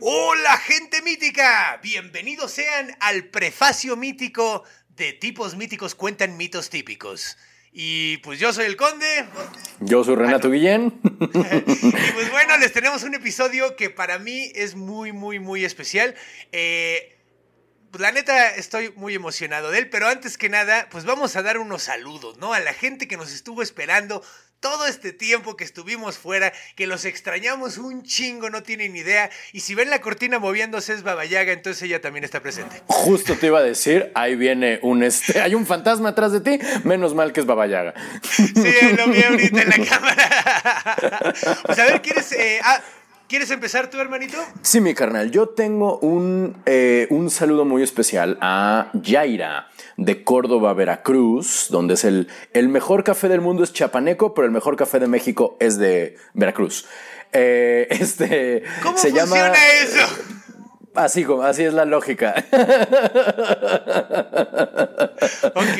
Hola gente mítica, bienvenidos sean al prefacio mítico de tipos míticos cuentan mitos típicos. Y pues yo soy el conde. Yo soy Renato Guillén. y pues bueno, les tenemos un episodio que para mí es muy, muy, muy especial. Eh, pues la neta estoy muy emocionado de él, pero antes que nada, pues vamos a dar unos saludos, ¿no? A la gente que nos estuvo esperando todo este tiempo que estuvimos fuera, que los extrañamos un chingo, no tienen idea. Y si ven la cortina moviéndose es Babayaga, entonces ella también está presente. Justo te iba a decir, ahí viene un este, hay un fantasma atrás de ti, menos mal que es Babayaga. Sí, lo vi ahorita en la cámara. Pues a ver, ¿quieres? Eh, ah, ¿Quieres empezar tú, hermanito? Sí, mi carnal. Yo tengo un, eh, un saludo muy especial a Yaira de Córdoba, Veracruz, donde es el, el mejor café del mundo es chapaneco, pero el mejor café de México es de Veracruz. Eh, este, ¿Cómo se funciona llama, eso? Así, como- así es la lógica.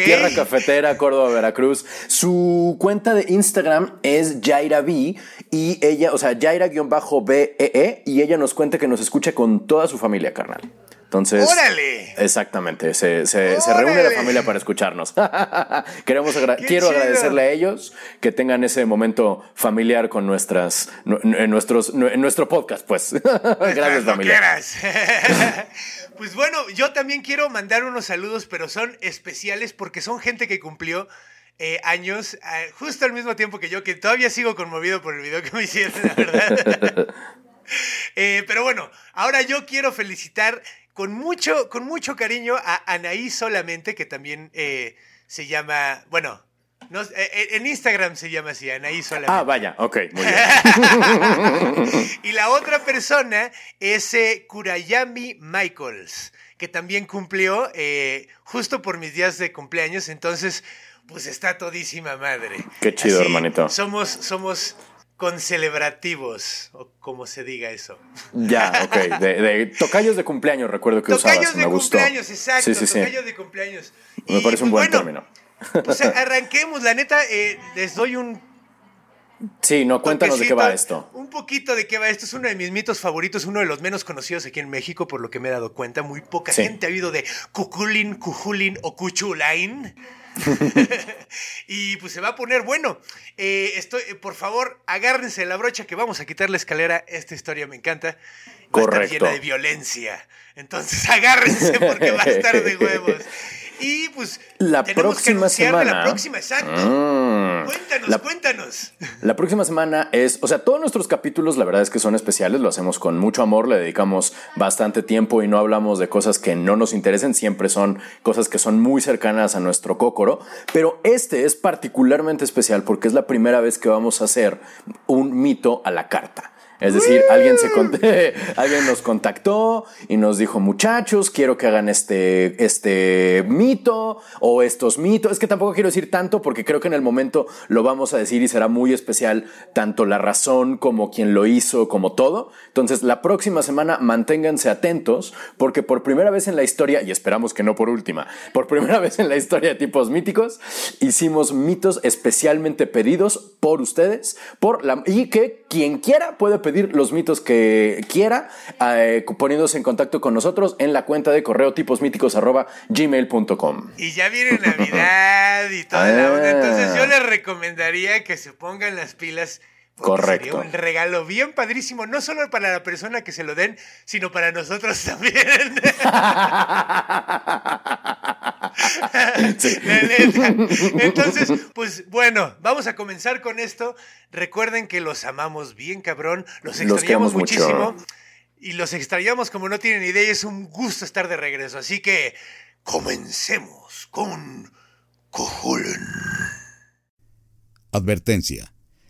Tierra Cafetera, Córdoba, Veracruz. Su cuenta de Instagram es Jaira B y ella, o sea, Jaira-BEE E, y ella nos cuenta que nos escucha con toda su familia, carnal. Entonces, ¡Órale! exactamente, se, se- se reúne la familia para escucharnos. Queremos agra- ¡Qué quiero chido! agradecerle a ellos que tengan ese momento familiar con nuestras, nuestros, en nuestro podcast, pues. Gracias, familia. pues bueno, yo también quiero mandar unos saludos, pero son especiales porque son gente que cumplió eh, años eh, justo al mismo tiempo que yo, que todavía sigo conmovido por el video que me hicieron, la verdad. Eh, pero bueno, ahora yo quiero felicitar con mucho, con mucho cariño a Anaí solamente, que también eh, se llama, bueno, no, en Instagram se llama así, Anaí solamente. Ah, vaya, ok, muy bien. y la otra persona es eh, Kurayami Michaels, que también cumplió eh, justo por mis días de cumpleaños, entonces pues está todísima madre. Qué chido, hermanito. Somos, somos concelebrativos, o como se diga eso. Ya, ok. De, de tocayos de cumpleaños, recuerdo que usabas. Tocayos me de gustó. cumpleaños, exacto, Sí, sí, sí. tocayos de cumpleaños. Me Y, parece un pues, buen bueno, término. Pues arranquemos, la neta, eh, les doy un Sí, no, cuéntanos de qué va esto. Un poquito de qué va esto. Es uno de mis mitos favoritos, uno de los menos conocidos aquí en México, por lo que me he dado cuenta. Muy poca Sí. gente ha oído de Cuculin, Cujulin o Cuchulain. y pues se va a poner bueno. Eh, estoy, eh, por favor, agárrense la brocha que vamos a quitar la escalera. Esta historia me encanta. Va a estar llena de violencia. Entonces agárrense porque va a estar de huevos. Y pues La tenemos próxima que de la semana- próxima, exacto. Mm. Cuéntanos, La- cuéntanos. La próxima semana es, o sea, todos nuestros capítulos la verdad es que son especiales, lo hacemos con mucho amor, le dedicamos bastante tiempo y no hablamos de cosas que no nos interesen, siempre son cosas que son muy cercanas a nuestro cócoro, pero este es particularmente especial porque es la primera vez que vamos a hacer un mito a la carta. Es decir, alguien, se alguien nos contactó y nos dijo, muchachos, quiero que hagan este, este mito o estos mitos. Es que tampoco quiero decir tanto porque creo que en el momento lo vamos a decir y será muy especial tanto la razón como quien lo hizo, como todo. Entonces, la próxima semana manténganse atentos porque por primera vez en la historia, y esperamos que no por última, por primera vez en la historia de tipos míticos, hicimos mitos especialmente pedidos por ustedes por la, y que quien quiera puede pedir los mitos que quiera eh, poniéndose en contacto con nosotros en la cuenta de correo tiposmíticos arroba gmail.com. Y ya viene Navidad y toda la onda. Ah. Entonces yo les recomendaría que se pongan las pilas. Correcto. Sería un regalo bien padrísimo, no solo para la persona que se lo den, sino para nosotros también. Sí. Entonces, pues bueno, vamos a comenzar con esto. Recuerden que los amamos bien, cabrón. Los Los extrañamos mucho. muchísimo. Y los extrañamos como no tienen idea. y es un gusto estar de regreso. Así que comencemos con Cujulin. Advertencia.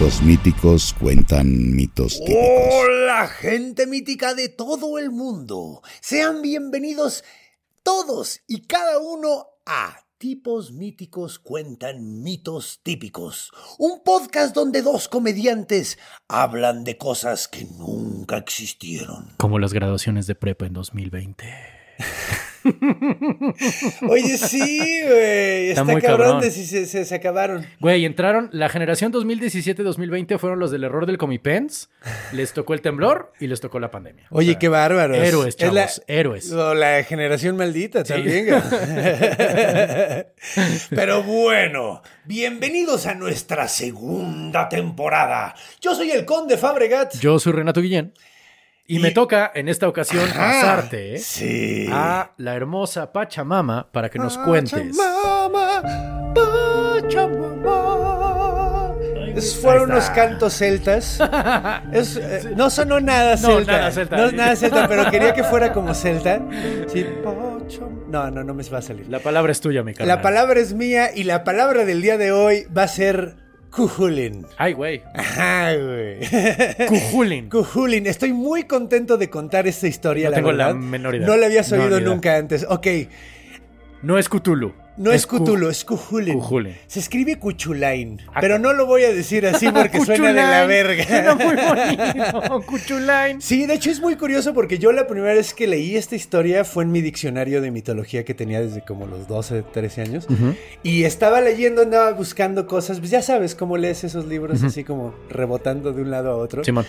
Tipos míticos cuentan mitos típicos. Hola, gente mítica de todo el mundo. Sean bienvenidos todos y cada uno a Tipos míticos cuentan mitos típicos. Un podcast donde dos comediantes hablan de cosas que nunca existieron. Como las graduaciones de prepa en 2020. Oye, sí, güey. Está, muy cabrón, cabrón. de si se, se- se acabaron. Güey, entraron, la generación 2017-2020 fueron los del error del Comipens, les tocó el temblor y les tocó la pandemia. O Oye, sea, qué bárbaros. Héroes, Es la- chavos, héroes. O la generación maldita también. güey. Pero bueno, bienvenidos a nuestra segunda temporada. Yo soy el Conde Fabregat. Yo soy Renato Guillén y, Y- me toca en esta ocasión Ajá, pasarte Sí. a la hermosa Pachamama para que nos cuentes. Pachamama, Pachamama. Esos fueron unos cantos celtas. Es, eh, no sonó nada No, celta. nada celta. No, nada celta, pero quería que fuera como celta. Sí, No, no, no me va a salir. La palabra es tuya, mi carnal. La palabra es mía y la palabra del día de hoy va a ser Cujulin. Ay, güey. Ajá, güey. Cujulin. Cujulin. Estoy muy contento de contar esta historia, No la tengo la menor idea. No la habías oído nunca antes. Ok, No es Cthulhu. No es, Cthulhu, es Cujulin. Cujulin. Se escribe Cuchulain, Ah, pero no lo voy a decir así porque suena de la verga. Suena muy bonito. Cuchulain. Sí, de hecho es muy curioso porque yo la primera vez que leí esta historia fue en mi diccionario de mitología que tenía desde como los 12, 13 años. Y estaba leyendo, andaba buscando cosas, pues ya sabes cómo lees esos libros así como rebotando de un lado a otro. Simón.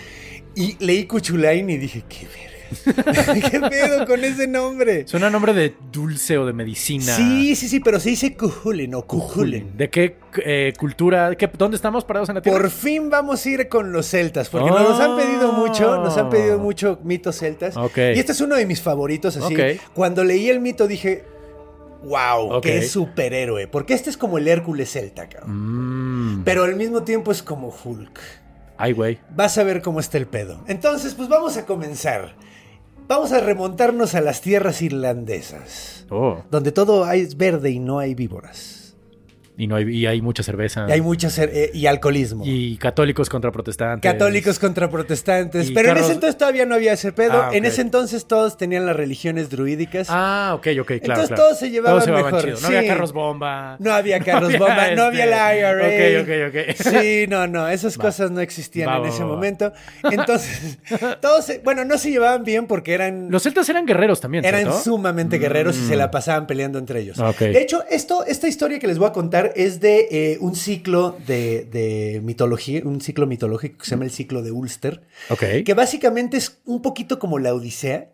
Y leí Cuchulain y dije, qué verga. ¿Qué pedo con ese nombre? Suena a nombre de dulce o de medicina. Sí, sí, sí, pero se dice Cujulin o Cujulin. ¿De qué eh, cultura? qué- ¿Dónde estamos parados en la Tierra? Por fin vamos a ir con los celtas, porque nos han pedido mucho, nos han pedido mucho mitos celtas. Ok. Y este es uno de mis favoritos, así. Ok. Cuando leí el mito dije, wow, qué superhéroe. Porque este es como el Hércules celta, cabrón. Mm. Pero al mismo tiempo es como Hulk. Ay, güey. Vas a ver cómo está el pedo. Entonces, pues vamos a comenzar. Vamos a remontarnos a las tierras irlandesas, Oh. donde todo es verde y no hay víboras. Y, no hay, y hay mucha cerveza. Y hay mucha cer- eh, y alcoholismo. Y católicos contra protestantes. Católicos contra protestantes. Pero en ese entonces todavía no había ese pedo. Ah. En ese entonces todos tenían las religiones druídicas. Ah, ok, ok, claro. Entonces claro. todos se llevaban mejor, chido. No sí. había carros bomba. No había carros bomba, no este, había la IRA. Ok, ok, ok. Sí, no, no, esas Va. cosas no existían Va, en va, ese momento. Entonces, todos, se- bueno, no se llevaban bien porque eran, Los celtas eran guerreros también, eran sumamente guerreros y se Mm. la pasaban peleando entre ellos. Ok. De hecho, esto, esta historia que les voy a contar es de eh, un ciclo de, de mitología, un ciclo mitológico que se llama el ciclo de Ulster. Ok. Que básicamente es un poquito como la Odisea,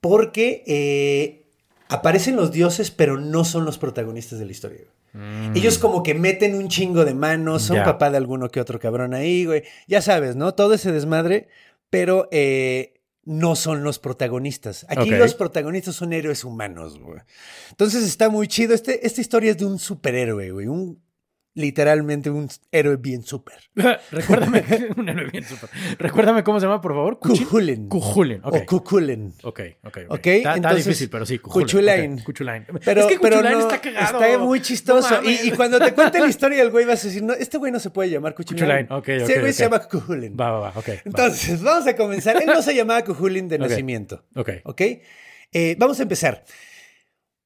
porque eh, aparecen los dioses, pero no son los protagonistas de la historia. güey. Ellos como que meten un chingo de manos, son Mm. Papá de alguno que otro cabrón ahí, güey. Ya sabes, ¿no? Todo ese desmadre, pero eh, no son los protagonistas. Aquí los protagonistas son héroes humanos, güey. Entonces está muy chido. Este, esta historia es de un superhéroe, güey. Un, literalmente un héroe bien súper. Recuérdame. un héroe bien súper. Recuérdame cómo se llama, por favor. Cuchin- Cuchulain. Cuchulain, ok. O. Ok, ok, Está, difícil, pero sí. Cuchulain. Cuchulain. ok, Cuchulain. Pero, es que pero no, está cagado. Está muy chistoso. No y, y cuando te cuente la historia del güey vas a decir, no, este güey no se puede llamar Cuchulain. Cuchulain, ok, ok, güey se llama Cuchulain. Va, va, va, ok. va. Entonces, vamos a comenzar. Él no se llamaba Cuchulain de nacimiento. Ok. ¿Ok? Eh, vamos a empezar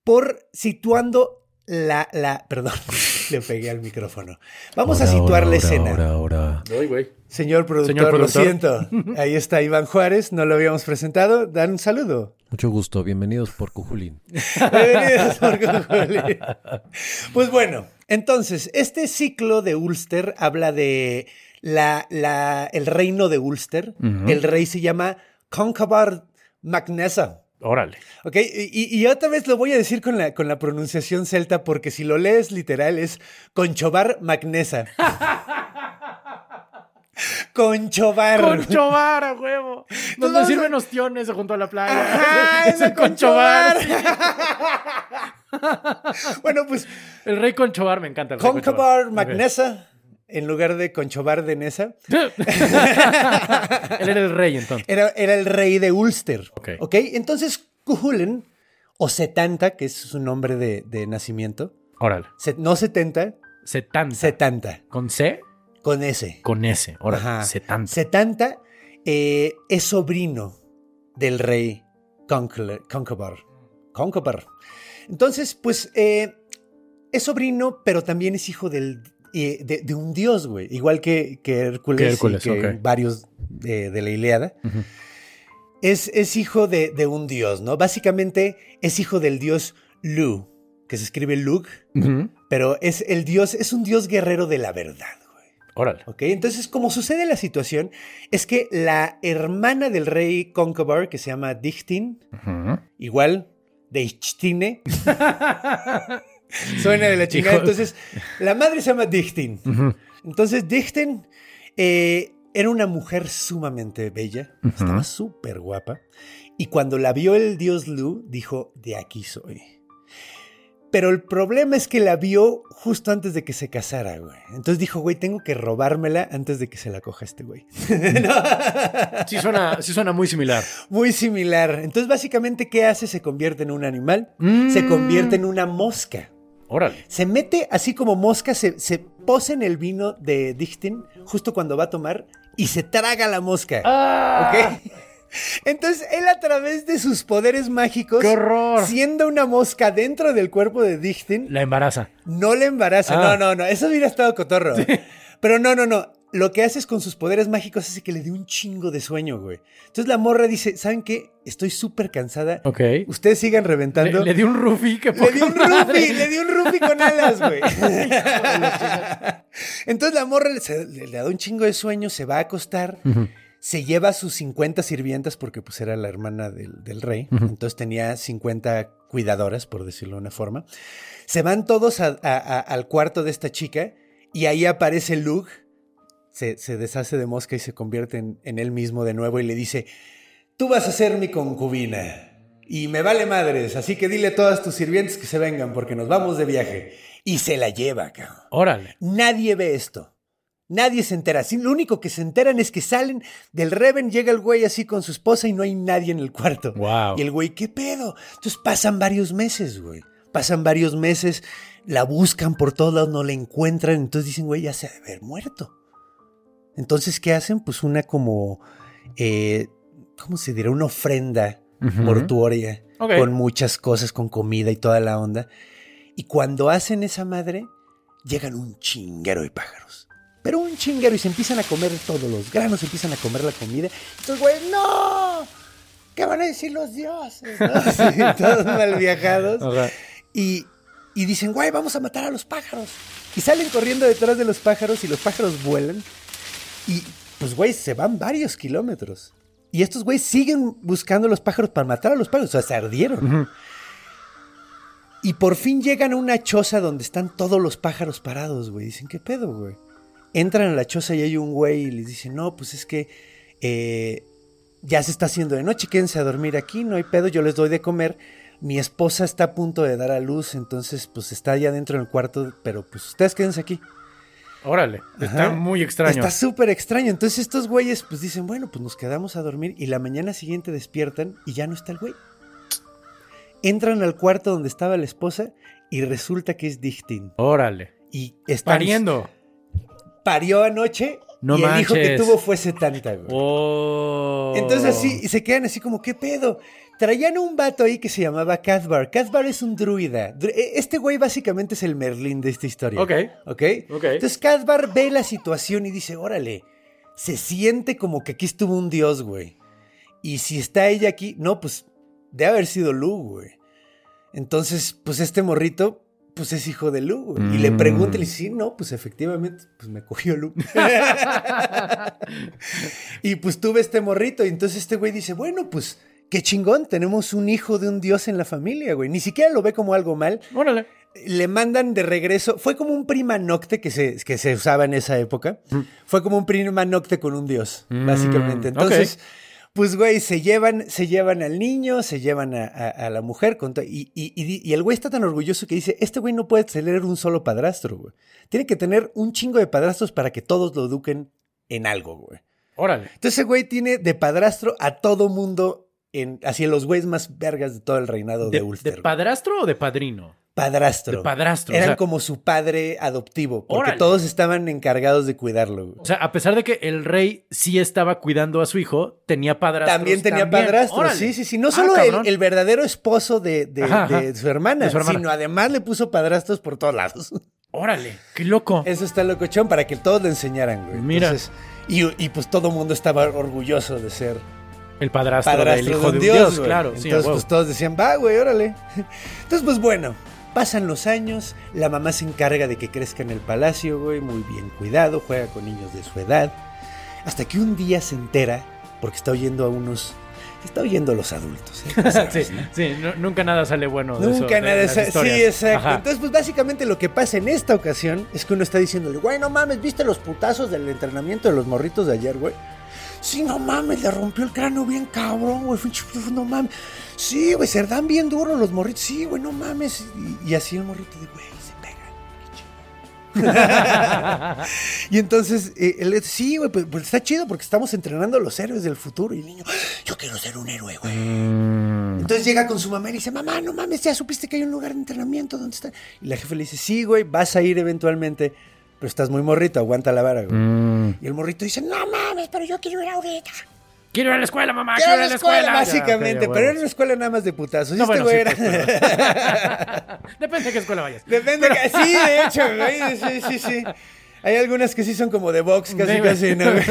por situando la, la... Perdón, le pegué al micrófono. Vamos a situar la escena. ahora. Voy, güey. Señor productor, Señor lo productor. siento. Ahí está Iván Juárez, no lo habíamos presentado. Dan un saludo. Mucho gusto, bienvenidos por Cujulín. Bienvenidos, Marco Juli. Pues bueno, entonces, este ciclo de Ulster habla de la, la- el reino de Ulster. El rey se llama Concobar Magnesa. Órale. ¿Ok? Y, y otra vez lo voy a decir con la, con la pronunciación celta, porque si lo lees literal es Conchobar Magnesa. Conchobar. Conchobar, a huevo. Donde vamos a- sirven ostiones junto a la playa. Ajá, es ese el Conchobar. bueno, pues El rey Conchobar me encanta. El Conchobar. Magnesa en lugar de Conchobar de Nesa. Él era el rey entonces. Era, era el rey de Ulster. Ok. ¿Ok? Entonces, Cuchulainn, o Setanta, que es su nombre de, de nacimiento, Órale. se- no 70, 70. Setanta, ¿Con C? con S. Con S. Órale. Ajá. 70. Setanta eh, es sobrino del rey. Conchobar. Conchobar. Entonces, pues, eh, es sobrino, pero también es hijo del, eh, de, de un dios, güey. Igual que, que Hércules, Que Hércules, y que ok. varios de, de la Ilíada. Ujú. es, es hijo de, de un dios, ¿no? Básicamente es hijo del dios Lu, que se escribe Ujú. pero es el dios, es un dios guerrero de la verdad, güey. Órale. ¿Ok? Entonces, como sucede la situación, es que la hermana del rey Concobar, que se llama Dichtin, igual de Ichtine, suena de la chingada. Entonces, la madre se llama Dichtin. Ujú. Entonces, Dichten eh, era una mujer sumamente bella, estaba súper guapa, y cuando la vio el dios Lu, dijo, de aquí soy. Pero el problema es que la vio justo antes de que se casara, güey. Entonces dijo, güey, tengo que robármela antes de que se la coja este güey. No. Sí suena, sí suena muy similar. Muy similar. Entonces, básicamente, ¿qué hace? Se convierte en un animal, Mm. se convierte en una mosca. Órale. Se mete así como mosca, se, se posa en el vino de Dichten justo cuando va a tomar y se traga la mosca. ¡Ah! ¿Ok? Entonces él a través de sus poderes mágicos, ¡Qué horror! siendo una mosca dentro del cuerpo de Dichten, La embaraza. no le embaraza. Ah. No, no, no. Eso hubiera estado cotorro. Pero no, no, no. Lo que haces con sus poderes mágicos hace que le dé un chingo de sueño, güey. Entonces la morra dice, ¿saben qué? Estoy súper cansada. Ok. Ustedes sigan reventando. Le, le di un Rufi que Le di un rufi, le di un rufi con alas, güey. Entonces la morra le, se- le- le da un chingo de sueño, se va a acostar, se lleva a sus 50 sirvientas porque pues era la hermana del, del rey, entonces tenía 50 cuidadoras, por decirlo de una forma. Se van todos a- a- a- al cuarto de esta chica y ahí aparece Luke, se, se deshace de mosca y se convierte en, en él mismo de nuevo y le dice, tú vas a ser mi concubina. Y me vale madres, así que dile a todas tus sirvientes que se vengan porque nos vamos de viaje. Y se la lleva, cabrón. Órale. Nadie ve esto. Nadie se entera. Sí, lo único que se enteran es que salen del Reven, llega el güey así con su esposa y no hay nadie en el cuarto. Wow. Y el güey, ¿qué pedo? Entonces pasan varios meses, güey. Pasan varios meses, la buscan por todos lados, no la encuentran. Entonces dicen, güey, ya se ha de haber muerto. Entonces, ¿qué hacen? Pues una como, eh, ¿cómo se dirá? Una ofrenda mortuoria con muchas cosas, con comida y toda la onda. Y cuando hacen esa madre, llegan un chinguero de pájaros. Pero un chinguero y se empiezan a comer todos los granos, se empiezan a comer la comida. Entonces, güey, ¡no! ¿Qué van a decir los dioses? no? Sí, todos mal viajados. Y, y dicen, güey, vamos a matar a los pájaros. Y salen corriendo detrás de los pájaros y los pájaros vuelan. Y pues, güey, se van varios kilómetros. Y estos güeyes siguen buscando a los pájaros para matar a los pájaros. O sea, se ardieron. Y por fin llegan a una choza donde están todos los pájaros parados, güey. Dicen, ¿qué pedo, güey? Entran a la choza y hay un güey y les dice, no, pues es que eh, ya se está haciendo de noche, quédense a dormir aquí, no hay pedo, yo les doy de comer. Mi esposa está a punto de dar a luz, entonces pues está allá dentro del cuarto, pero pues ustedes quédense aquí. Órale. Está Ajá. muy extraño. Está súper extraño. Entonces estos güeyes pues dicen, bueno, pues nos quedamos a dormir y la mañana siguiente despiertan y ya no está el güey. Entran al cuarto donde estaba la esposa y resulta que es Dichtin. Órale. Y están, Pariendo. Parió anoche No y el hijo que manches. tuvo fue 70, güey. Oh. Entonces así, y se quedan así como, ¿qué pedo? Traían un vato ahí que se llamaba Cathbar. Cathbar es un druida. Dru- e- Este güey básicamente es el Merlín de esta historia. Ok. ¿Ok? Ok. Entonces Cathbar ve la situación y dice, órale, se siente como que aquí estuvo un dios, güey. Y si está ella aquí, no, pues debe haber sido Lu, güey. Entonces, pues este morrito, pues es hijo de Lu, güey. Y le Mm. pregunta y le dice, sí, no, pues efectivamente, pues me cogió Lu. y pues tuve este morrito. Y entonces este güey dice, bueno, pues qué chingón, tenemos un hijo de un dios en la familia, güey. Ni siquiera lo ve como algo mal. Órale. le mandan de regreso. Fue como un prima nocte que se, que se usaba en esa época. Fue como un prima nocte con un dios, Mm, básicamente. Entonces, pues, güey, se llevan, se llevan al niño, se llevan a, a- a la mujer. con y, y- y di- y el güey está tan orgulloso que dice: Este güey no puede tener un solo padrastro, güey. Tiene que tener un chingo de padrastros para que todos lo eduquen en algo, güey. Órale. Entonces, ese güey tiene de padrastro a todo mundo. En, así los güeyes más vergas de todo el reinado de, ¿De, Ulster. de padrastro o de padrino? Padrastro. De padrastro, Eran o sea- como su padre adoptivo, porque Órale. todos estaban encargados de cuidarlo. O sea, a pesar de que el rey sí estaba cuidando a su hijo, tenía padrastros. También tenía padrastro, sí, sí, sí. No Ah, solo el, verdadero esposo de, de- Ajá, ajá. de su hermana, De su hermana. sino además le puso padrastros por todos lados. Órale, qué loco. Eso está locochón para que todos lo enseñaran, güey. Mira. Entonces, y, y pues todo el mundo estaba orgulloso de ser El padrastro, padrastro del hijo de un de dios, claro. sí, Entonces, pues todos decían, va, güey, órale. Entonces, pues bueno, pasan los años, la mamá se encarga de que crezca en el palacio, güey, muy bien cuidado, juega con niños de su edad. Hasta que un día se entera, porque está oyendo a unos. Está oyendo a los adultos. ¿eh? ¿Sabes, sí, no? sí, nu- nunca nada sale bueno. de eso, Nunca de nada. las esa- Sí, exacto. Ajá. Entonces, pues básicamente lo que pasa en esta ocasión es que uno está diciéndole, güey, no mames, ¿viste los putazos del entrenamiento de los morritos de ayer, güey? Sí, no mames, le rompió el cráneo bien cabrón, güey. No mames. Sí, güey, se dan bien duro los morritos. Sí, güey, no mames. Y, y así el morrito de, güey, se pegan. qué chingón". y entonces, eh, él sí, güey, pues, pues está chido porque estamos entrenando a los héroes del futuro. Y el niño, yo quiero ser un héroe, güey. Entonces llega con su mamá y le dice, mamá, no mames, ya supiste que hay un lugar de entrenamiento, ¿dónde está? Y la jefe le dice, sí, güey, vas a ir eventualmente, pero estás muy morrito, aguanta la vara, güey. Mm. Y el morrito dice, no mames, pero yo quiero ir ahorita. Quiero ir a la escuela, mamá. Quiero ir a la escuela, básicamente, ya, pero era una escuela nada más de putazos. No, este bueno, güey sí, era... pues, pero- Depende de qué escuela vayas. Depende, que- sí, de hecho, güey, sí, sí, sí. Hay algunas que sí son como de box, casi, casi, ¿no? güey?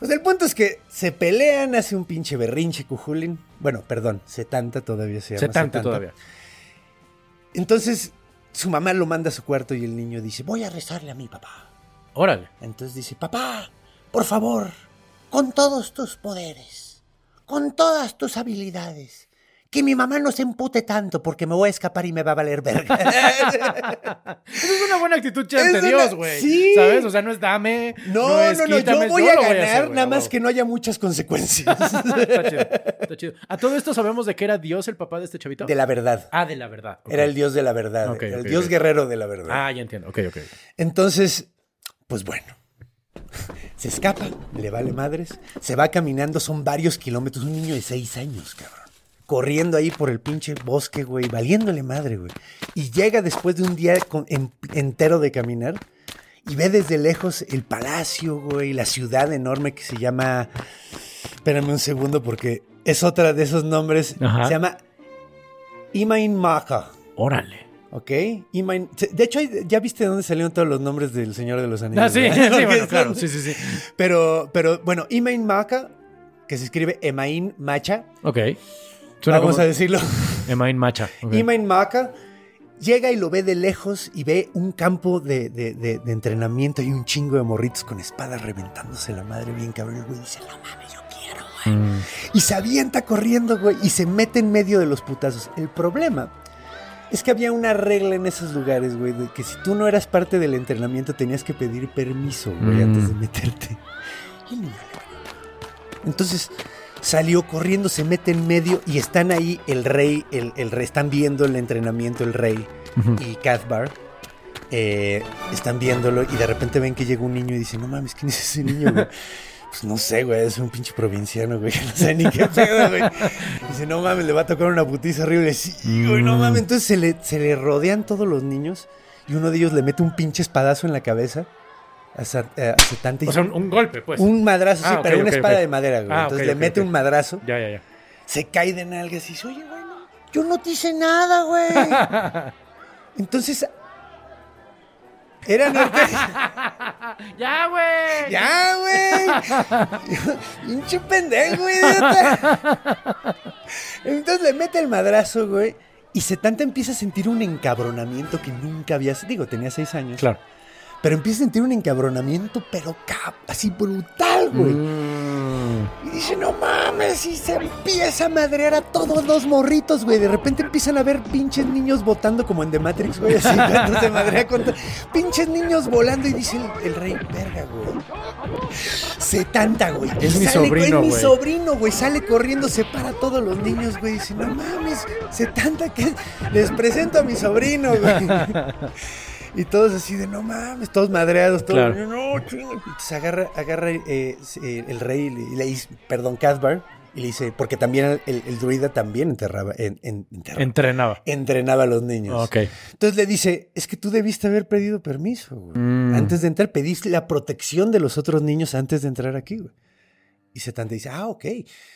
Pues el punto es que se pelean, hace un pinche berrinche, Cujulín. Bueno, perdón, Setanta todavía se llama. Se Setanta. todavía. Entonces, su mamá lo manda a su cuarto y el niño dice, voy a rezarle a mi papá. Órale. Entonces dice, papá, por favor, con todos tus poderes, con todas tus habilidades, que mi mamá no se empute tanto porque me voy a escapar y me va a valer verga. Esa es una buena actitud Es ante una- Dios, güey. sí. ¿Sabes? O sea, no es dame. No, es no, no, quítame, yo voy a ganar, hacer, güey, nada a más que no haya muchas consecuencias. Está chido, está chido. A todo esto sabemos de que era Dios el papá de este chavito. De la verdad. Ah, de la verdad. Era el dios de la verdad, el dios guerrero de la verdad. Ah, ya entiendo. Ok, ok. Entonces, pues bueno, se escapa, le vale madres, se va caminando, son varios kilómetros, un niño de seis años, cabrón. Corriendo ahí por el pinche bosque, güey, valiéndole madre, güey. Y llega después de un día con- en- entero de caminar y ve desde lejos el palacio, güey, la ciudad enorme que se llama... Espérame un segundo porque es otra de esos nombres. Ajá. Se llama Imain Maka. Órale. ¿Ok? Imain- De hecho, ya viste de dónde salieron todos los nombres del Señor de los Anillos. Ah, sí, sí, bueno, claro. Sí, sí, sí. Pero, pero bueno, Imain Maka, que se escribe Emain Macha, Ok. Suena vamos como a decirlo. Emain Macha. ok. Imain Maka llega y lo ve de lejos y ve un campo de, de- de- de entrenamiento y un chingo de morritos con espadas reventándose la madre bien cabrón. Güey dice, no mames, yo quiero, güey. Mm. Y se avienta corriendo, güey, y se mete en medio de los putazos. El problema es que había una regla en esos lugares, güey, de que si tú no eras parte del entrenamiento tenías que pedir permiso, güey, Mm. antes de meterte. Y el niño le. Entonces salió corriendo, se mete en medio y están ahí el rey, el, el rey, están viendo el entrenamiento el rey y Cathbar. eh, están viéndolo y de repente ven que llega un niño y dicen, no mames, ¿quién es ese niño, güey? Pues no sé, güey, es un pinche provinciano, güey, no sé ni qué pedo, güey. Dice, no mames, le va a tocar una putiza horrible. Sí, güey, no mames. Entonces se le, se le rodean todos los niños y uno de ellos le mete un pinche espadazo en la cabeza a, Sa- eh, O sea, un, un golpe, pues. un madrazo, sí, Ah, pero una espada de madera, güey. Ah, Entonces le mete un madrazo, Ya, ya, ya. se cae de nalgas y dice, oye, güey, no, yo no te hice nada, güey. Entonces, era norte. ¡Ya, güey! ¡Ya, güey! ¡Pinche pendejo, güey! Entonces le mete el madrazo, güey. Y Setanta empieza a sentir un encabronamiento que nunca había... Digo, tenía seis años. Claro. Pero empieza a sentir un encabronamiento, pero cap, así brutal, güey. Mm. Y dice, no mames, y se empieza a madrear a todos los morritos, güey. De repente empiezan a ver pinches niños votando como en The Matrix, güey, así cuando se madrea con to- pinches niños volando y dice el, el rey, verga, güey. Se tanta, güey. Es Y mi sale, sobrino, Es mi güey. sobrino, güey. Sale corriendo, separa a todos los niños, güey. Dice, no mames, se tanta que les presento a mi sobrino, güey. Y todos así de, no mames, todos madreados, todos, Claro. no. Entonces agarra, agarra eh, eh, el rey y le, dice, perdón, Casbar, y le dice, porque también el, el druida también enterraba, en, en- enterraba, Entrenaba. entrenaba a los niños. Entonces le dice, es que tú debiste haber pedido permiso, güey. Mm. Antes de entrar, pediste la protección de los otros niños antes de entrar aquí, güey. Y Setanta dice, ah, ok.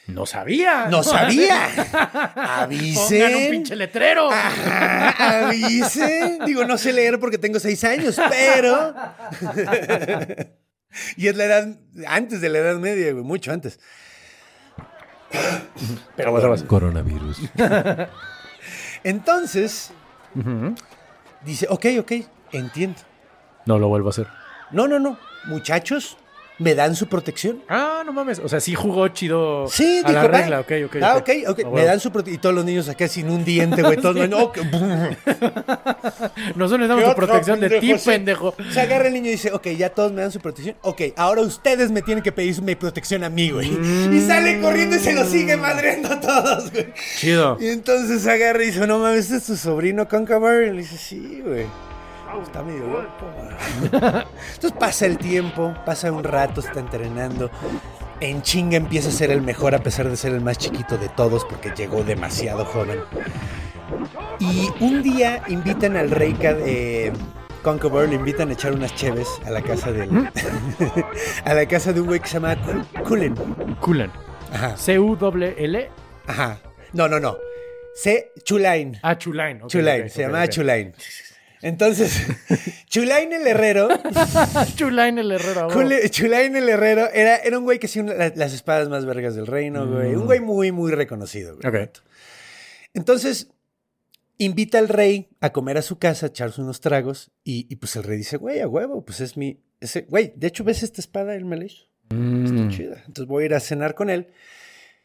No sabía. No sabía. Pongan un Avisen. pinche letrero. Ajá, avisen. Digo, no sé leer porque tengo seis años, pero. y es la edad, antes de la edad media, güey, mucho antes. Pero bueno. Coronavirus. Entonces, dice, ok, ok, entiendo. No lo vuelvo a hacer. No, no, no. Muchachos, ¿me dan su protección? Ah, no mames. O sea, sí jugó chido Sí, a la dijo, regla. ah, Ok, ok. Ah, ok, ok. Ah, Me dan su protección. Y todos los niños acá sin un diente, güey. Todos, no, ok. Nosotros ¿Qué tu otro protección de ti, pendejo? Se agarra el niño y dice, ok, ya todos me dan su protección. Ok, ahora ustedes me tienen que pedir mi protección a mí, güey. Mm. Y sale corriendo y se lo sigue madreando a todos, güey. Chido. Y entonces agarra y dice, no mames, ¿este es tu sobrino Concabar? Y le dice, sí, güey. Está medio loco. Entonces pasa el tiempo, pasa un rato, está entrenando. En chinga empieza a ser el mejor a pesar de ser el más chiquito de todos porque llegó demasiado joven. Y un día invitan al rey de Concobar, le invitan a echar unas cheves a la casa del... a la casa de un güey que se llama Kulen. Kulan. Ajá, C-U-L-L. ajá. No, no, no. C. Chulain. Ah, Chulain. Chulain, ok, se ok, llamaba ok. Chulain. Entonces, Chulain el herrero, Chulain el herrero. güey. Chulain el herrero, era, era un güey que hacía la- las espadas más vergas del reino, güey. Un güey muy, muy reconocido, güey. Ok. Entonces, invita al rey a comer a su casa, a echarse unos tragos, y, y pues el rey dice, güey, a huevo, pues es mi... Ese, güey, de hecho, ¿ves esta espada? Él me la hizo. Mm. Está chida. Entonces voy a ir a cenar con él.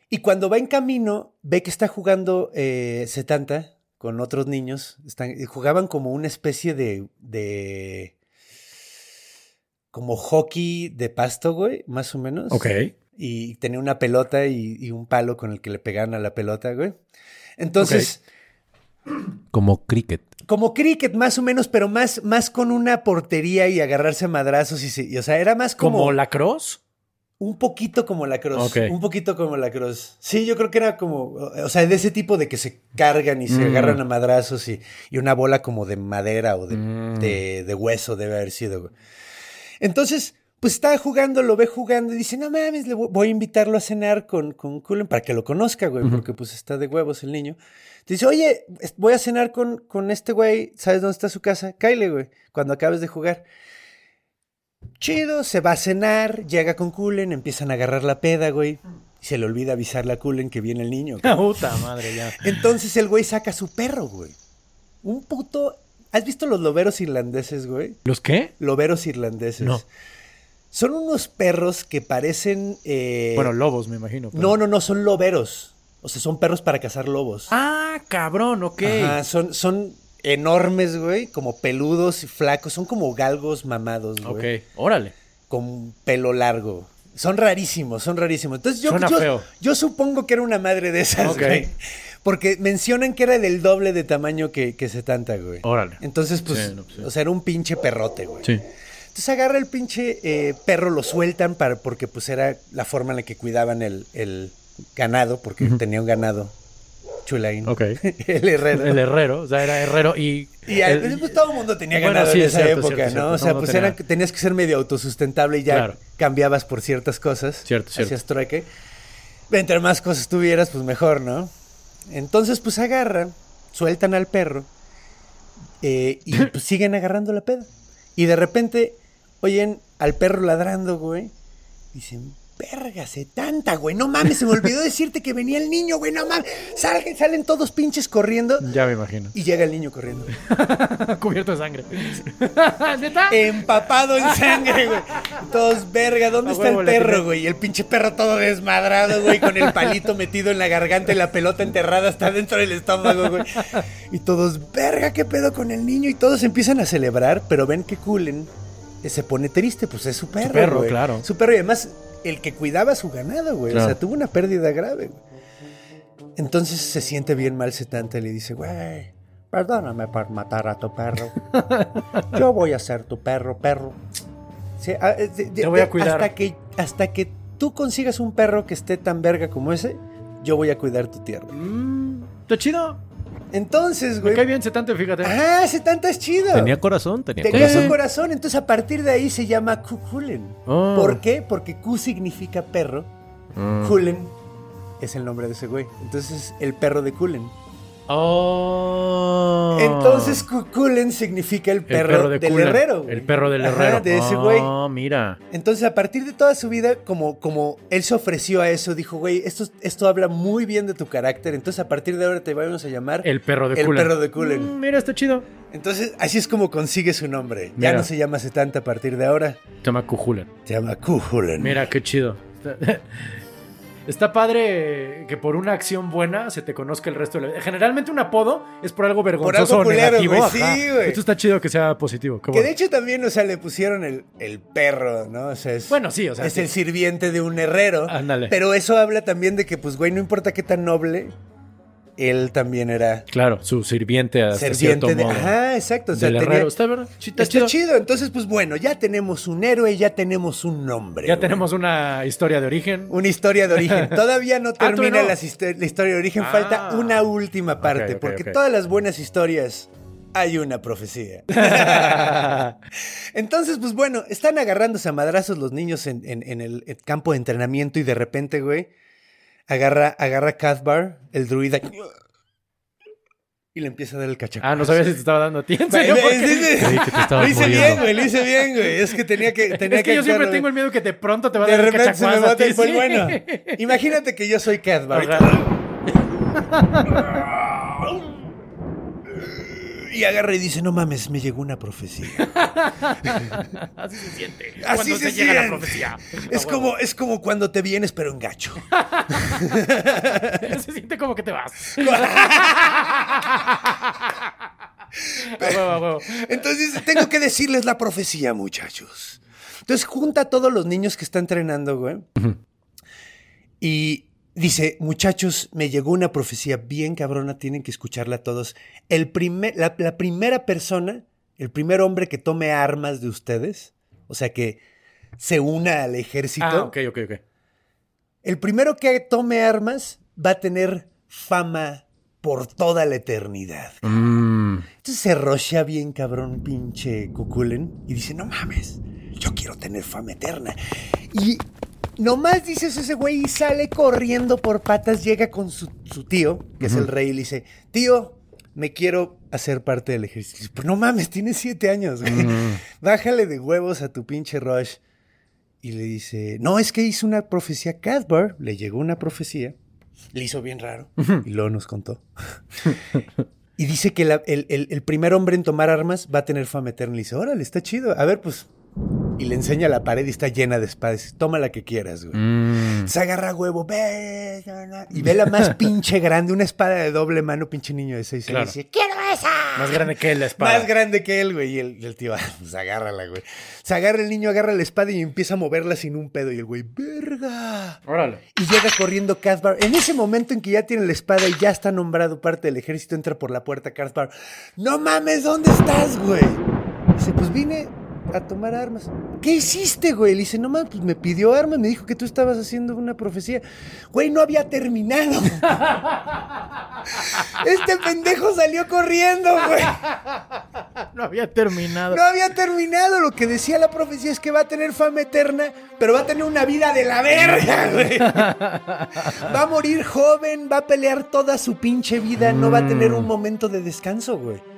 Y cuando va en camino, ve que está jugando eh, Setanta con otros niños. Están, y jugaban como una especie de, de. como hockey de pasto, güey, más o menos. Ok. Y tenía una pelota y, y un palo con el que le pegaban a la pelota, güey. Entonces. Como cricket. Como cricket, más o menos, pero más, más con una portería y agarrarse a madrazos. Y, y, o sea, era más como. ¿Como la cross? Un poquito como la. Ok. Un poquito como la cross. Sí, yo creo que era como. O sea, de ese tipo de que se cargan y se Mm. agarran a madrazos y, y una bola como de madera o de, Mm. de- de hueso debe haber sido. güey. Entonces, pues estaba jugando, lo ve jugando y dice: No mames, le voy, a invitarlo a cenar con, con Cullen para que lo conozca, güey, porque pues está de huevos el niño. Dice: Oye, voy a cenar con, con este güey. ¿Sabes dónde está su casa? Cáile, güey, cuando acabes de jugar. Chido, se va a cenar, llega con Cullen, empiezan a agarrar la peda, güey. Y se le olvida avisarle a Cullen que viene el niño. güey. Puta madre, ya. Entonces el güey saca a su perro, güey. Un puto. ¿Has visto los loberos irlandeses, güey? ¿Los qué? Loberos irlandeses. No. Son unos perros que parecen. eh, Bueno, lobos, me imagino. pero- no, no, no, son loberos. O sea, son perros para cazar lobos. Ah, cabrón, ok. Ajá, son, son enormes, güey, como peludos y flacos. Son como galgos mamados, güey. ok, órale. con pelo largo. Son rarísimos, son rarísimos. Entonces yo, Suena yo, feo. yo supongo que era una madre de esas, güey. Porque mencionan que era del doble de tamaño que, que Setanta, güey. Órale. Entonces, pues, Sí, no, pues sí. o sea, era un pinche perrote, güey. Sí. Entonces agarra el pinche eh, perro, lo sueltan para, porque pues era la forma en la que cuidaban el, el ganado, porque tenía un ganado. Chulain. Ok. el herrero. El herrero, o sea, era herrero y... Y el- pues, todo el mundo tenía Bueno, ganado sí, en es esa cierto, época, cierto, ¿no? cierto. O sea, pues tenía- era- tenías que ser medio autosustentable y ya Claro. cambiabas por ciertas cosas. Cierto, cierto. Hacías trueque. Entre más cosas tuvieras, pues mejor, ¿no? Entonces, pues agarran, sueltan al perro eh, y pues siguen agarrando la peda. Y de repente, oyen al perro ladrando, güey. Dicen, verga, se tanta, güey. No mames, se me olvidó decirte que venía el niño, güey. No mames. Salen, salen todos pinches corriendo. Ya me imagino. Y llega el niño corriendo. Cubierto de sangre. ¿Neta? Empapado en sangre, güey. Todos, verga, ¿dónde está huevo, el perro, tiene- güey? El pinche perro todo desmadrado, güey, con el palito metido en la garganta y la pelota enterrada hasta dentro del estómago, güey. Y todos, verga, ¿qué pedo con el niño? Y todos empiezan a celebrar, pero ven que Cullen se pone triste, pues es su perro, perro, güey. claro. Su perro y además el que cuidaba su ganado, güey. O sea, tuvo una pérdida grave, güey. Entonces se siente bien mal Setanta y le dice, güey, perdóname por matar a tu perro. Yo voy a ser tu perro, perro. Sí, ah, eh, de- de- Te voy a cuidar. Hasta que, hasta que tú consigas un perro que esté tan verga como ese, yo voy a cuidar tu tierra. Mm, Está chido. Entonces, Me güey. cae bien Setante, fíjate. Ah, Setanta es chido. Tenía corazón, tenía, Tenía corazón. su corazón, entonces a partir de ahí se llama Kukulen. Oh. ¿Por qué? Porque Ku significa perro, Mm. Kulen es el nombre de ese güey. Entonces, el perro de Kulen. Oh. Entonces, Kukulen significa el El perro, del Cullen. herrero. güey. El perro del Ajá, herrero. de ese güey. Oh, mira. Entonces, a partir de toda su vida, como, como él se ofreció a eso, dijo, güey, esto, esto habla muy bien de tu carácter. Entonces, a partir de ahora te vamos a llamar El perro de el perro de Cullen. Mm, mira, está chido. Entonces, así es como consigue su nombre. Ya no se llama Setanta a partir de ahora, Se llama Cujulen. se llama Kukulen. Mira, qué chido. Está- padre que por una acción buena se te conozca el resto de la vida. Generalmente un apodo es por algo vergonzoso algo o culero, negativo. güey. ajá. Sí. Esto está chido que sea positivo. Que bueno. de hecho también, o sea, le pusieron el, el perro, ¿no? O sea, es, Bueno, sí, o sea, es sí. el sirviente de un herrero. Ándale. Pero eso habla también de que, pues, güey, no importa qué tan noble, él también era Claro, su sirviente hasta serviente cierto de... modo. Ajá, exacto. O sea, del tenía-. Está, verdad? Está Está chido. chido. Entonces, pues bueno, ya tenemos un héroe, ya tenemos un nombre. Ya güey. tenemos una historia de origen. Una historia de origen. Todavía no todavía termina no. la historia de origen. Ah. Falta una última parte. porque todas las buenas historias hay una profecía. Entonces, pues bueno, están agarrándose a madrazos los niños en, en- el campo de entrenamiento y de repente, güey, agarra, agarra a Cathbar, el druida, y le empieza a dar el cachaco. ah, no sabía si te estaba dando a ti. ¿En serio? Que te Lo hice bien, güey, lo hice bien, güey. Es que tenía que, tenía Es que yo siempre tengo el miedo que de pronto te va a De dar el repente se me cachacuazo a ti, y pues sí. bueno. Imagínate que yo soy Cathbar. Y agarra y dice, no mames, me llegó una profecía. Así se siente. Así cuando se te llega la siente. profecía. Es como, es como cuando te vienes pero en gacho. se siente como que te vas. Entonces tengo que decirles la profecía, muchachos. Entonces junta a todos los niños que está entrenando, güey. Y dice, muchachos, me llegó una profecía bien cabrona, tienen que escucharla todos. El primer, la, la primera persona, el primer hombre que tome armas de ustedes, o sea que se una al ejército, Ah, ok, ok, ok. el primero que tome armas va a tener fama por toda la eternidad. Mm. Entonces se rocha bien cabrón pinche Cuculen y dice, no mames, yo quiero tener fama eterna. Y nomás dice eso ese güey y sale corriendo por patas, llega con su, su tío, que es el rey, y le dice, tío, me quiero hacer parte del ejército. Dice, Pero no mames, tienes siete años, güey. Bájale de huevos a tu pinche Rush. Y le dice, no, es que hizo una profecía Cathbar, le llegó una profecía, le hizo bien raro, y luego nos contó. Y dice que la- el, el- el primer hombre en tomar armas va a tener fama eterna. Y dice, órale, está chido. A ver, pues. Y le enseña la pared y está llena de espadas. Toma la que quieras, güey. Mm. Se agarra huevo, ve, y ve la más pinche grande, una espada de doble mano, pinche niño de seis Claro. años. Y dice, quiero esa. Más grande que él, la espada. Más grande que él, güey. Y el, y el tío, "Ah, pues agárrala, güey. Se agarra el niño, agarra la espada y empieza a moverla sin un pedo. Y el güey, verga. Órale. Y llega corriendo Cathbar. En ese momento en que ya tiene la espada y ya está nombrado parte del ejército, entra por la puerta Cathbar. ¡No mames! ¿Dónde estás, güey? Dice, pues vine a tomar armas. ¿Qué hiciste, güey? Le dice, no mames, pues me pidió armas, me dijo que tú estabas haciendo una profecía. Güey, no había terminado. este pendejo salió corriendo, güey. No había terminado. No había terminado. Lo que decía la profecía es que va a tener fama eterna, pero va a tener una vida de la verga, güey. Va a morir joven, va a pelear toda su pinche vida, no va a tener un momento de descanso, güey.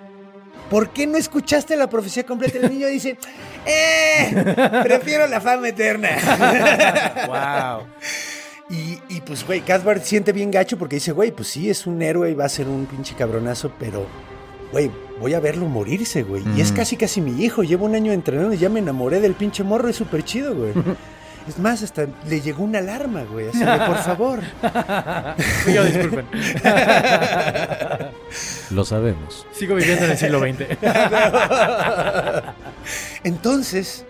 ¿Por qué no escuchaste la profecía completa? El niño dice, ¡eh! Prefiero la fama eterna. Wow. Y, y, pues, güey, Cathbart siente bien gacho porque dice, güey, pues sí, es un héroe y va a ser un pinche cabronazo, pero, güey, voy a verlo morirse, güey. Y es casi, casi mi hijo. Llevo un año entrenando y ya me enamoré del pinche morro. Es súper chido, güey. Es más, hasta le llegó una alarma, güey. Así de, por favor. Sí, yo, disculpen. Lo sabemos. Sigo viviendo en el siglo XX. Entonces,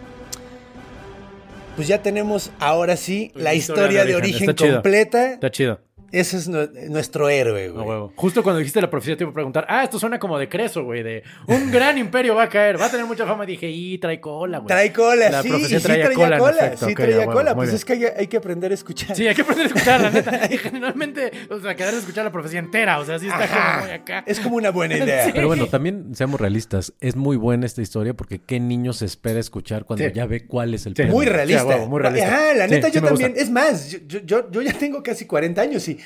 pues ya tenemos ahora sí la historia de origen Está chido. completa. Está chido. Ese es nu- nuestro héroe, güey. Justo cuando dijiste la profecía te iba a preguntar, ah, esto suena como de Creso, güey, de un gran imperio va a caer, va a tener mucha fama. Y dije, y trae cola, güey. Trae cola, La sí, profecía y sí traía traía cola, cola, efecto. sí Ok, traía huevo, cola. Pues bien. es que hay, hay que aprender a escuchar. Sí, hay que aprender a escuchar, la neta. Y generalmente, o sea, quedar a escuchar la profecía entera, o sea, sí está Ajá. como muy acá. Es como una buena idea. Sí. Pero bueno, también seamos realistas. Es muy buena esta historia porque qué niño se espera escuchar cuando Sí. ya ve cuál es el Sí. Muy realista. Huevo, muy realista. Ajá, la neta, sí yo también. Es más, yo, yo- yo, yo ya tengo casi 40 años y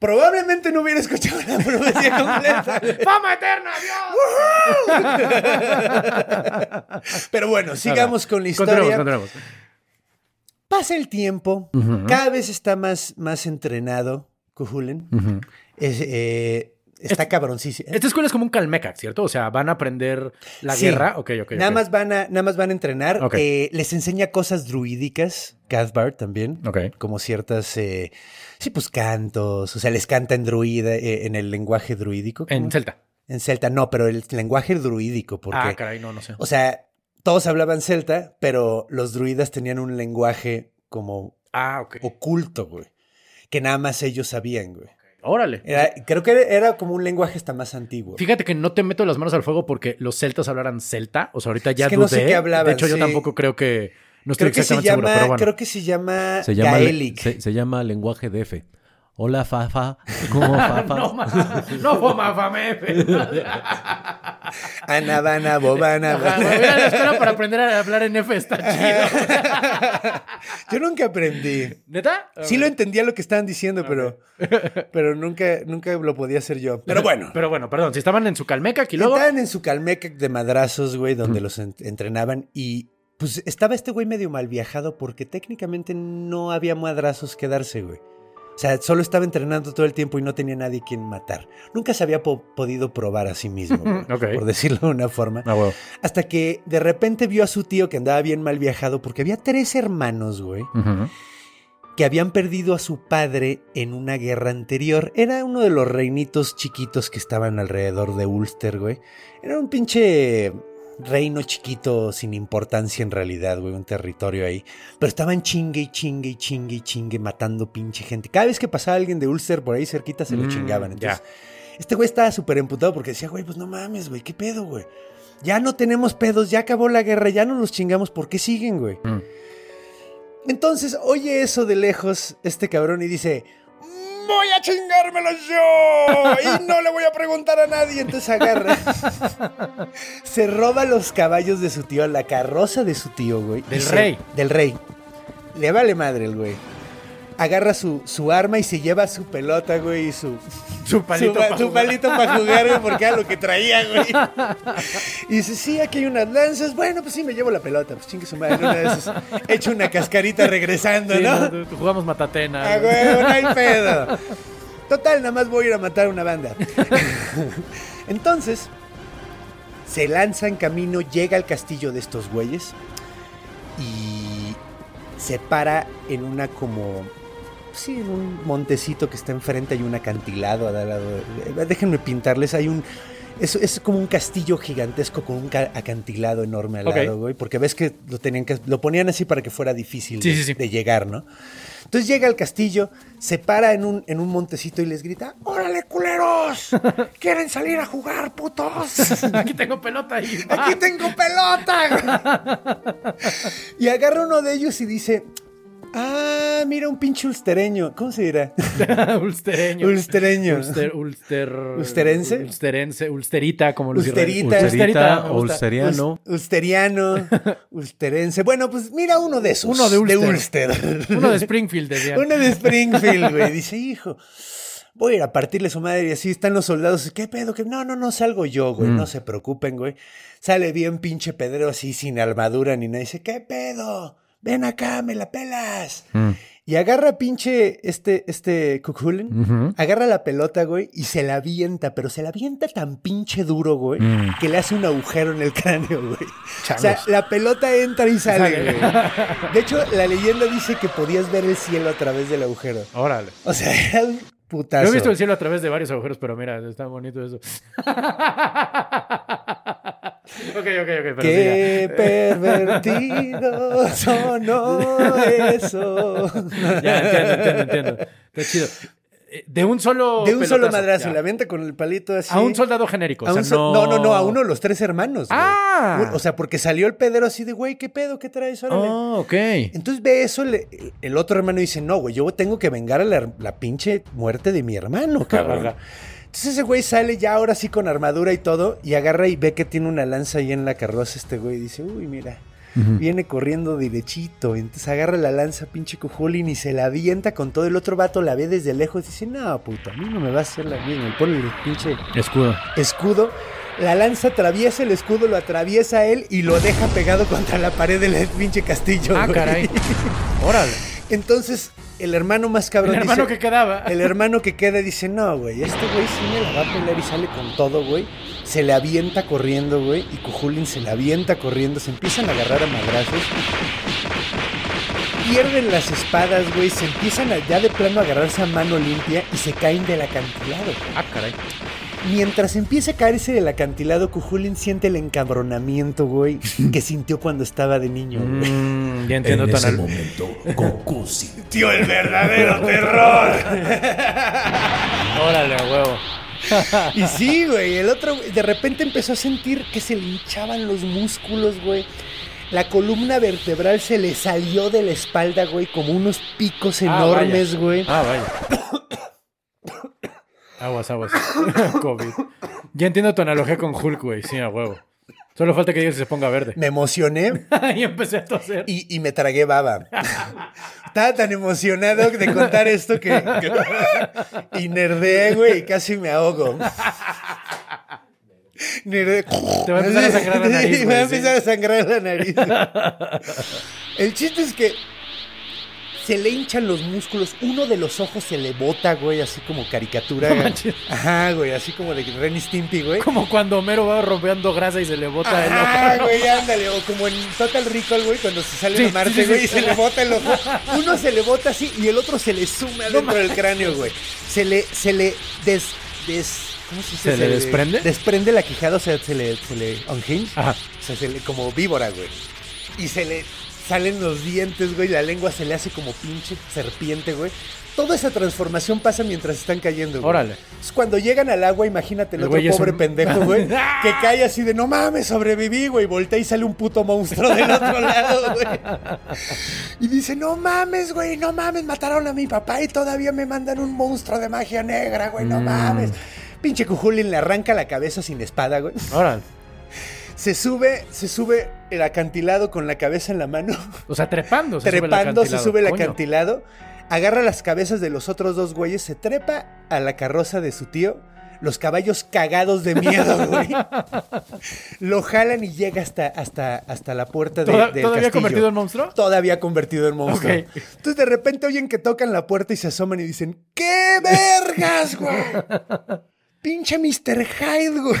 probablemente no hubiera escuchado la profecía completa. ¡Fama eterna, Dios! Pero bueno, sigamos con la historia. Continuemos, continuemos. Pasa el tiempo, cada vez está más, más entrenado Cuhulen. Ujú. Es, eh, está cabroncísimo. Esta escuela es como un Calmecac, ¿cierto? O sea, van a aprender la Sí. guerra. Ok, ok. Nada, más van a, nada más van a entrenar. Eh, les enseña cosas druídicas, Cathbart también. Ok. Como ciertas, eh, sí, pues cantos. O sea, les canta en druida, eh, en el lenguaje druídico. ¿cómo? En celta. En celta, no, pero el lenguaje druídico, porque, Ah, caray, no, no sé. o sea, todos hablaban celta, pero los druidas tenían un lenguaje como Ah, ok. oculto, güey, que nada más ellos sabían, güey. Órale. Era- creo que era, como un lenguaje hasta más antiguo. Fíjate que no te meto las manos al fuego porque los celtas hablaran celta. O sea, ahorita ya Es que no sé dudé. qué hablaban, De hecho, yo tampoco creo que. No estoy Creo que se exactamente seguro, llama, pero bueno. creo que se llama, Se llama, le- Gaelic. se, se llama lenguaje de F. Hola, Fafa. ¿Cómo, Fafa? no, ma- no, foma, fame. Anabana, bobana. Ajá, güey, Voy a la escuela para aprender a hablar en F, está chido. Yo nunca aprendí. ¿Neta? Sí lo entendía lo que estaban diciendo, pero, pero nunca, nunca lo podía hacer yo. Pero bueno. Pero bueno, perdón, si estaban en su calmeca y luego. Estaban en su calmeca de madrazos, güey, donde los en- entrenaban y pues estaba este güey medio mal viajado porque técnicamente no había madrazos que darse, güey. O sea, solo estaba entrenando todo el tiempo y no tenía nadie quien matar. Nunca se había po- podido probar a sí mismo, güey, por decirlo de una forma. Ah, huevo. Hasta que de repente vio a su tío que andaba bien mal viajado porque había tres hermanos, güey, que habían perdido a su padre en una guerra anterior. Era uno de los reinitos chiquitos que estaban alrededor de Ulster, güey. Era un pinche reino chiquito sin importancia en realidad, güey, un territorio ahí. Pero estaban chingue y chingue y chingue y chingue matando pinche gente. Cada vez que pasaba alguien de Ulster por ahí cerquita se lo Mm, chingaban. ya. Entonces, este güey estaba súper emputado porque decía, güey, pues no mames, güey, ¿qué pedo, güey? Ya no tenemos pedos, ya acabó la guerra, ya no nos chingamos, ¿por qué siguen, güey? Mm. Entonces oye eso de lejos este cabrón y dice, voy a chingármelo yo y no le voy a preguntar a nadie. Entonces agarra, se roba los caballos de su tío, la carroza de su tío, güey. Del se- rey. Del rey. Le vale madre el güey. Agarra su, su arma y se lleva su pelota, güey, y su, Su palito. su, pa- pa' jugar. palito para jugar, güey, porque era lo que traía, güey. Y dice, sí, aquí hay unas lanzas. Bueno, pues sí, me llevo la pelota. Pues chingue su madre, una de esas. Echo una cascarita regresando, Sí, ¿no? jugamos matatena. Ah, güey, no hay pedo. Total, nada más voy a ir a matar una banda. Entonces, se lanza en camino, llega al castillo de estos güeyes y se para en una como... Sí, en un montecito que está enfrente hay un acantilado al lado. de- Déjenme pintarles, hay un... Es, es como un castillo gigantesco con un ca- acantilado enorme al lado, güey. Porque ves que lo tenían que... Lo ponían así para que fuera difícil Sí, de, sí, sí. de llegar, ¿no? Entonces llega al castillo, se para en un, en un montecito y les grita, ¡Órale, culeros! ¿Quieren salir a jugar, putos? Aquí tengo pelota. ¡Aquí tengo pelota! y agarra uno de ellos y dice, ¡Ah, mira un pinche ulstereño! ¿Cómo se dirá? Ulstereño. Ulstereño. Ulster, ulster, ¿Ulsterense? Ulsterense, ulsterita, como los Ulsterita. Ulsterita, ulsteriano. Ul- Ulsteriano, ulsterense. Bueno, pues mira uno de esos. Uno de Ulster. Ulster. Uno de Springfield, decían. Uno de Springfield, güey. Dice, hijo, voy a ir a partirle su madre y así están los soldados. ¿Qué pedo? que No, no, no, salgo yo, güey. No se preocupen, güey. Sale bien pinche pedrero así sin armadura ni nada. Dice, ¿qué pedo? Ven acá, me la pelas. Y agarra pinche este, este Cuculen, agarra la pelota, güey, y se la avienta, pero se la avienta tan pinche duro, güey, que le hace un agujero en el cráneo, güey. O sea, la pelota entra y sale, güey. De hecho, la leyenda dice que podías ver el cielo a través del agujero. Órale. O sea, era un putazo. Yo he visto el cielo a través de varios agujeros, pero mira, está bonito eso. ok, ok, ok. Pero Qué pervertido sonó eso. Ya, entiendo, entiendo, entiendo. Está chido. Eh, De un solo. De un solo madrazo, ya. la avienta con el palito así. A un soldado genérico. O sea, no... no, no, a uno de los tres hermanos. güey. Ah. O sea, porque salió el pedero así de, güey, ¿qué pedo? ¿Qué traes? Órale. Oh, ok. Entonces ve eso, le- el otro hermano dice, no, güey, yo tengo que vengar a la, la pinche muerte de mi hermano, cabrón. Entonces ese güey sale ya ahora sí con armadura y todo, y agarra y ve que tiene una lanza ahí en la carroza este güey, y dice, uy, mira, viene corriendo derechito. Entonces agarra la lanza pinche Cujulín y se la avienta con todo. El otro vato la ve desde lejos y dice, no, puta, a mí no me va a hacer la misma. Y pone el pinche Escudo. escudo. La lanza atraviesa el escudo, lo atraviesa él y lo deja pegado contra la pared del pinche castillo. Ah, güey. caray. Órale. Entonces, el hermano más cabrón El hermano dice- que quedaba. El hermano que queda dice, no, güey, este güey sí me la va a pelear y sale con todo, güey. Se le avienta corriendo, güey, y Cujulin se le avienta corriendo, se empiezan a agarrar a madrazos. Pierden las espadas, güey, se empiezan a, ya de plano a agarrarse a mano limpia y se caen del acantilado. güey. Ah, caray. Mientras empieza a caerse del acantilado, Cujulin siente el encabronamiento, güey, que sintió cuando estaba de niño, güey. Mm, ya entiendo En tan ese al- momento, Goku sintió el verdadero terror. Órale, a huevo. Y sí, güey, el otro, güey, de repente empezó a sentir que se le hinchaban los músculos, güey. La columna vertebral se le salió de la espalda, güey, como unos picos Ah, enormes, vaya. güey. Ah, vaya. Aguas, aguas. COVID. Ya entiendo tu analogía con Hulk, güey. Sí, a huevo. Solo falta que que se ponga verde. Me emocioné y empecé a toser. y, y me tragué baba. Estaba tan emocionado de contar esto que... y nerdeé, güey, y casi me ahogo. Nerdeé. Te va a empezar a sangrar la nariz, Me va a empezar a sangrar la nariz. El chiste es que se le hinchan los músculos, uno de los ojos se le bota, güey, así como caricatura. No. Ajá, güey, así como de Ren y Stimpy, güey. Como cuando Homero va rompeando grasa y se le bota el Ah, ojo. güey, ándale. O como en Total Recall, güey, cuando se sale Sí, a Marte, sí, sí, güey, y se le bota el ojo. Uno se le bota así y el otro se le suma dentro del cráneo, güey. Se le, se le des, des- ¿cómo se dice? ¿Se le desprende? Desprende la quijada, o sea, se le, se le unhinge. Ajá. O sea, se le, como víbora, güey. Y se le salen los dientes, güey, la lengua se le hace como pinche serpiente, güey. Toda esa transformación pasa mientras están cayendo, güey. Órale. Entonces, cuando llegan al agua, imagínate el, El otro pobre un- pendejo, güey, que cae así de no mames, sobreviví, güey. Voltea y sale un puto monstruo del otro lado, güey. Y dice, no mames, güey, no mames, mataron a mi papá y todavía me mandan un monstruo de magia negra, güey, Mm. no mames. Pinche Cujulin le arranca la cabeza sin espada, güey. Órale. Se sube, se sube el acantilado con la cabeza en la mano, O sea, trepando. Se sube trepando, se sube el Coño. acantilado, agarra las cabezas de los otros dos güeyes, se trepa a la carroza de su tío, los caballos cagados de miedo, güey. Lo jalan y llega hasta, hasta, hasta la puerta de, ¿Toda- del ¿Todavía castillo. convertido en monstruo? Todavía convertido en monstruo. Entonces de repente oyen que tocan la puerta y se asoman y dicen, ¡qué vergas, güey! Pinche Mr. Hyde, güey.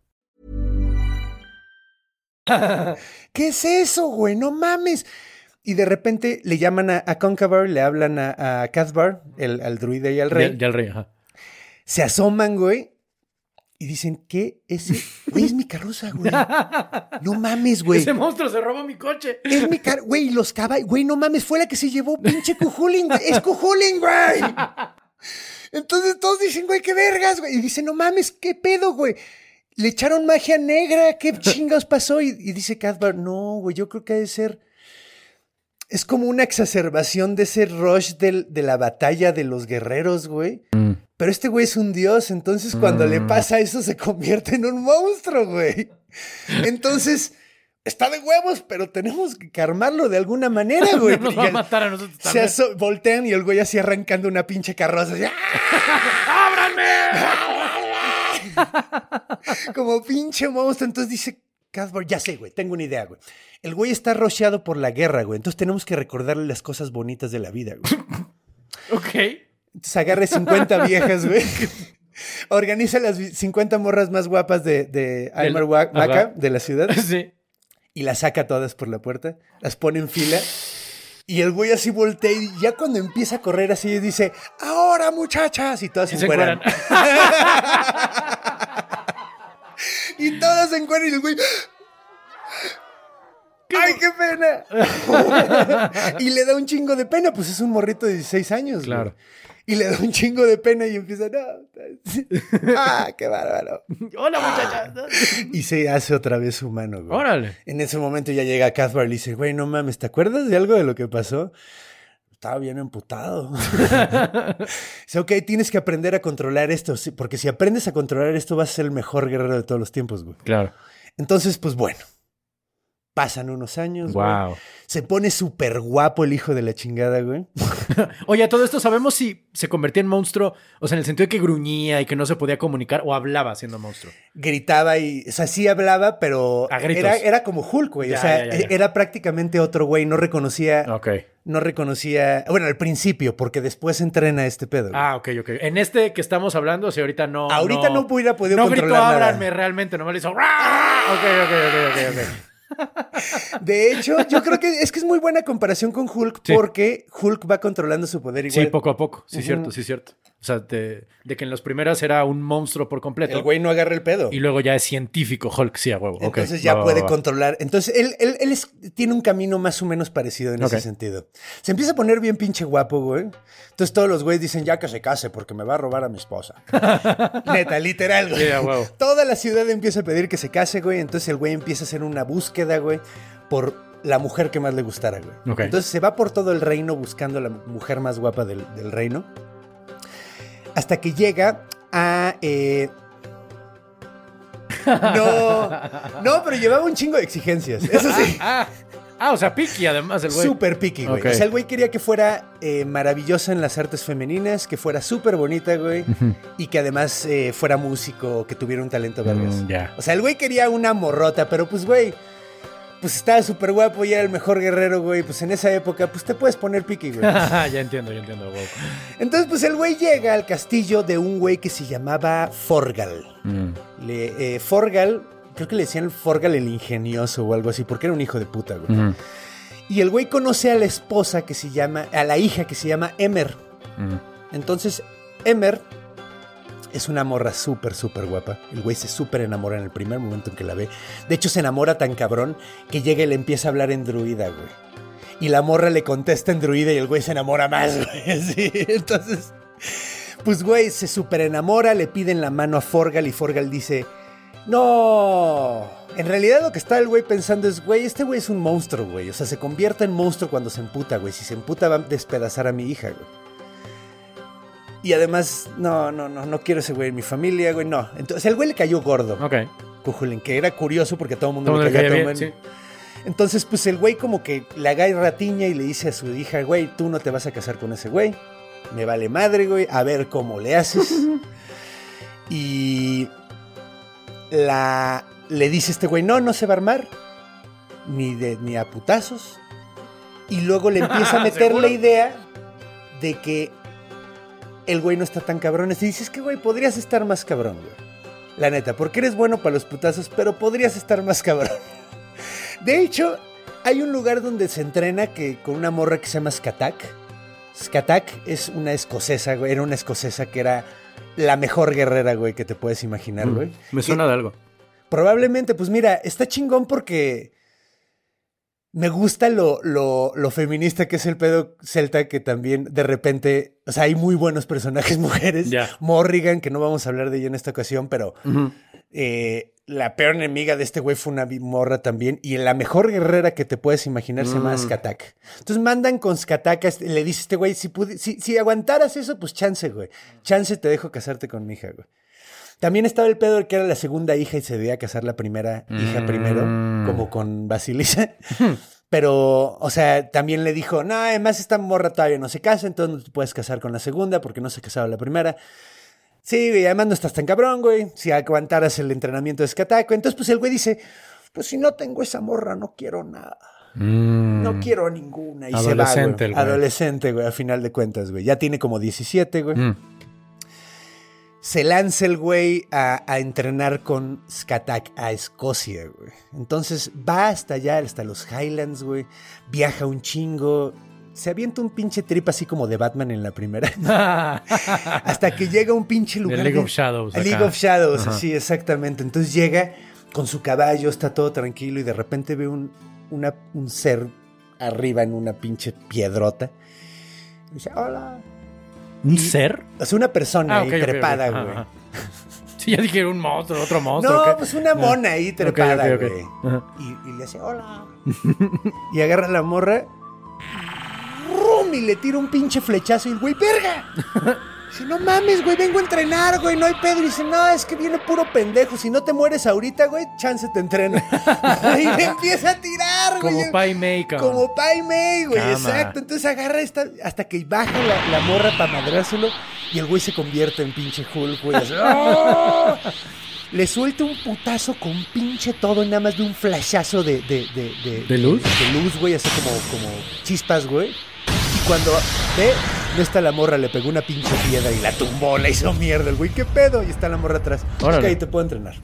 ¿Qué es eso, güey? No mames. Y de repente le llaman a, a Concavar, le hablan a, a Cathbar, el, al druida y al rey. Ya el rey, ajá. Se asoman, güey. Y dicen, ¿qué? Ese, güey, es mi carroza, güey. No mames, güey. Ese monstruo se robó mi coche. Es mi car... Güey, los caballos... Güey, no mames, fue la que se llevó pinche Cujulin, güey. Es Cujulin, güey. Entonces todos dicen, güey, qué vergas, güey. Y dicen, no mames, qué pedo, güey. Le echaron magia negra, qué chingados pasó. Y, y dice Cathbar, no, güey, yo creo que ha de ser... Es como una exacerbación de ese rush del- de la batalla de los guerreros, güey. Mm. Pero este güey es un dios, entonces cuando le Mm. pasa eso se convierte en un monstruo, güey. Entonces, está de huevos, pero tenemos que calmarlo de alguna manera, güey. Nos va a matar a nosotros se también. aso- voltean y el güey así arrancando una pinche carroza. así, ¡ah! Como pinche monstruo. Entonces dice Casper, ya sé, güey, tengo una idea, güey. El güey está rocheado por la guerra, güey. Entonces tenemos que recordarle las cosas bonitas de la vida, güey. Ok. Entonces agarre 50 viejas, güey. Organiza las 50 morras más guapas de, de Aymar. Maca, de la ciudad, Sí. y las saca todas por la puerta, las pone en fila. Y el güey así voltea y ya cuando empieza a correr así dice, ahora muchachas, y todas se Y se encueran. Y todas se encueran y el güey... ¡Ay, qué pena! y le da un chingo de pena, pues es un morrito de 16 años. güey. Claro. Y le da un chingo de pena y empieza, no. ¡Ah, qué bárbaro! Hola, muchachas. Y se hace otra vez humano, güey. Órale. En ese momento ya llega Cathbar y le dice, güey, no mames, ¿te acuerdas de algo de lo que pasó? Estaba bien emputado. Dice, ok, tienes que aprender a controlar esto, porque si aprendes a controlar esto vas a ser el mejor guerrero de todos los tiempos, güey. Claro. Entonces, pues bueno, pasan unos años, güey. Wow. Se pone súper guapo el hijo de la chingada, güey. Oye, a todo esto sabemos si se convertía en monstruo, o sea, en el sentido de que gruñía y que no se podía comunicar o hablaba siendo monstruo. Gritaba y, o sea, sí hablaba, pero A gritos. era, era como Hulk, güey. Ya, o sea, ya, ya, ya. era prácticamente otro güey, no reconocía, Ok. No reconocía, bueno, al principio, porque después entrena este pedo. Ah, ok, ok. En este que estamos hablando, sea, ahorita no. Ahorita no hubiera podido No gritó controlar nada. ábranme realmente, nomás le hizo. Ok, ok, ok, ok, ok. De hecho, yo creo que es que es muy buena comparación con Hulk Sí. porque Hulk va controlando su poder igual. Sí, poco a poco. Sí, cierto, sí, cierto. O sea, de, de que en las primeras era un monstruo por completo. El güey no agarra el pedo. Y luego ya es científico, Hulk, sí, a huevo. Entonces ya Va, puede va, va. controlar. Entonces él, él, él es- tiene un camino más o menos parecido en ese sentido. Se empieza a poner bien pinche guapo, güey. Entonces todos los güeyes dicen ya que se case porque me va a robar a mi esposa. Neta, literal, güey. Sí, a huevo. Toda la ciudad empieza a pedir que se case, güey. Entonces el güey empieza a hacer una búsqueda, güey, por la mujer que más le gustara, güey. Entonces se va por todo el reino buscando la mujer más guapa del, del reino. Hasta que llega a. eh, No, no, pero llevaba un chingo de exigencias. Eso sí. Ah, ah, o sea, Piki además el güey. Súper picky, güey. Ok. O sea, el güey quería que fuera eh, maravillosa en las artes femeninas, que fuera súper bonita, güey, y que además eh, fuera músico, que tuviera un talento vergas. Mm, ya. O sea, el güey quería una morrota, pero pues, güey, pues estaba súper guapo y era el mejor guerrero, güey. Pues en esa época, pues te puedes poner picky, güey. ya entiendo, ya entiendo. huevo. Entonces, pues el güey llega al castillo de un güey que se llamaba Forgal. Mm. Le, eh, Forgal, creo que le decían Forgal el ingenioso o algo así, porque era un hijo de puta, güey. Mm. Y el güey conoce a la esposa que se llama, a la hija que se llama Emer. Mm. Entonces, Emer es una morra súper, súper guapa. El güey se súper enamora en el primer momento en que la ve. De hecho, se enamora tan cabrón que llega y le empieza a hablar en druida, güey. Y la morra le contesta en druida y el güey se enamora más, güey. Entonces, pues, güey, se súper enamora, le piden la mano a Forgal y Forgal dice, no. En realidad lo que está el güey pensando es, güey, este güey es un monstruo, güey. O sea, se convierte en monstruo cuando se emputa, güey. Si se emputa va a despedazar a mi hija, güey. Y además, no, no, no, no quiero ese güey en mi familia, güey, no. Entonces, el güey le cayó gordo, Ok. Cujulín, que era curioso porque todo el mundo Todo le todo bien, sí. Entonces, pues el güey como que le agarra ratiña y le dice a su hija, güey, tú no te vas a casar con ese güey. Me vale madre, güey, a ver cómo le haces. y la le dice este güey, no, no se va a armar. Ni, de, ni a putazos. Y luego le empieza a meter la idea de que el güey no está tan cabrón. Y dices que, güey, podrías estar más cabrón, güey. La neta, porque eres bueno para los putazos, pero podrías estar más cabrón. De hecho, hay un lugar donde se entrena que, con una morra que se llama Skatak. Skatak es una escocesa, güey, era una escocesa que era la mejor guerrera, güey, que te puedes imaginar, güey. Mm, Me Que- suena de algo. Probablemente, pues mira, está chingón porque me gusta lo, lo, lo feminista que es el pedo celta, que también de repente, o sea, hay muy buenos personajes mujeres. Morrigan, que no vamos a hablar de ella en esta ocasión, pero eh, la peor enemiga de este güey fue una morra también. Y la mejor guerrera que te puedes imaginar se llama Skatak. Entonces mandan con Skatak, este- le dice este güey, si, si, si aguantaras eso, pues chance, güey. Chance te dejo casarte con mi hija, güey. También estaba el pedo de que era la segunda hija y se debía casar la primera hija primero, como con Basilisa. Pero, o sea, también le dijo, no, además esta morra todavía no se casa, entonces no te puedes casar con la segunda porque no se casaba la primera. Sí, güey, además no estás tan cabrón, güey. Si aguantaras el entrenamiento de escataco. Entonces, pues el güey dice, pues si no tengo esa morra, no quiero nada. No quiero ninguna. Y se va, Adolescente el güey. güey. Adolescente, güey, a final de cuentas, güey. Ya tiene como 17, güey. Mm. Se lanza el güey a, a entrenar con Skatak a Escocia, güey. Entonces va hasta allá, hasta los Highlands, güey. Viaja un chingo. Se avienta un pinche trip así como de Batman en la primera. hasta que llega a un pinche lugar. League de- of Shadows, a League acá. of Shadows, Ajá. sí, exactamente. Entonces llega con su caballo, está todo tranquilo y de repente ve un, una- un ser arriba en una pinche piedrota. Y dice, hola. ¿Un ser? O sea, una persona Ah, ahí trepada, güey. ajá. Sí, ya dije un monstruo, otro monstruo. No, ¿qué? pues una mona ahí trepada, güey. Y le hace, hola. y agarra la morra. ¡rum! Y le tira un pinche flechazo y el güey, ¡verga! Dice, no mames, güey, vengo a entrenar, güey, no hay pedo. Y dice, no, es que viene puro pendejo. Si no te mueres ahorita, güey, chance te entrena. y le empieza a tirar, güey. Como Pai Mei, cabrón. Como Pai Mei, güey, Cama. exacto. Entonces agarra esta, hasta que baja la, la morra para madrárselo y el güey se convierte en pinche Hulk, güey. así, ¡ah! Le suelta un putazo con pinche todo nada más de un flashazo de... ¿De, de, de- ¿De luz? De, luz, güey, así como, como chispas, güey. Cuando ve, no está la morra, le pegó una pinche piedra y la tumbó, la hizo mierda el güey. ¿Qué pedo? Y está la morra atrás. Órale. Ok, te puedo entrenar.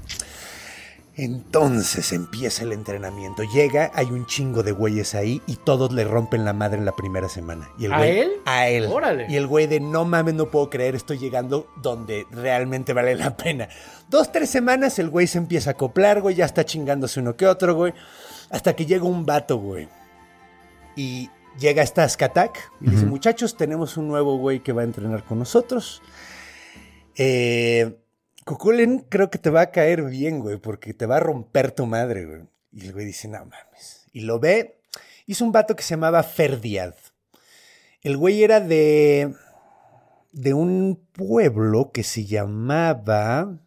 Entonces empieza el entrenamiento. Llega, hay un chingo de güeyes ahí y todos le rompen la madre en la primera semana. Y el ¿A güey- él? A él. Órale. Y el güey de no mames, no puedo creer, estoy llegando donde realmente vale la pena. Dos, tres semanas el güey se empieza a acoplar, güey, ya está chingándose uno que otro, güey. Hasta que llega un vato, güey. Y llega esta Skatak y dice, muchachos, tenemos un nuevo güey que va a entrenar con nosotros. Eh, creo que te va a caer bien, güey, porque te va a romper tu madre, güey. Y el güey dice, no mames. Y lo ve. Hizo un vato que se llamaba Ferdiad. El güey era de. de un pueblo que se llamaba.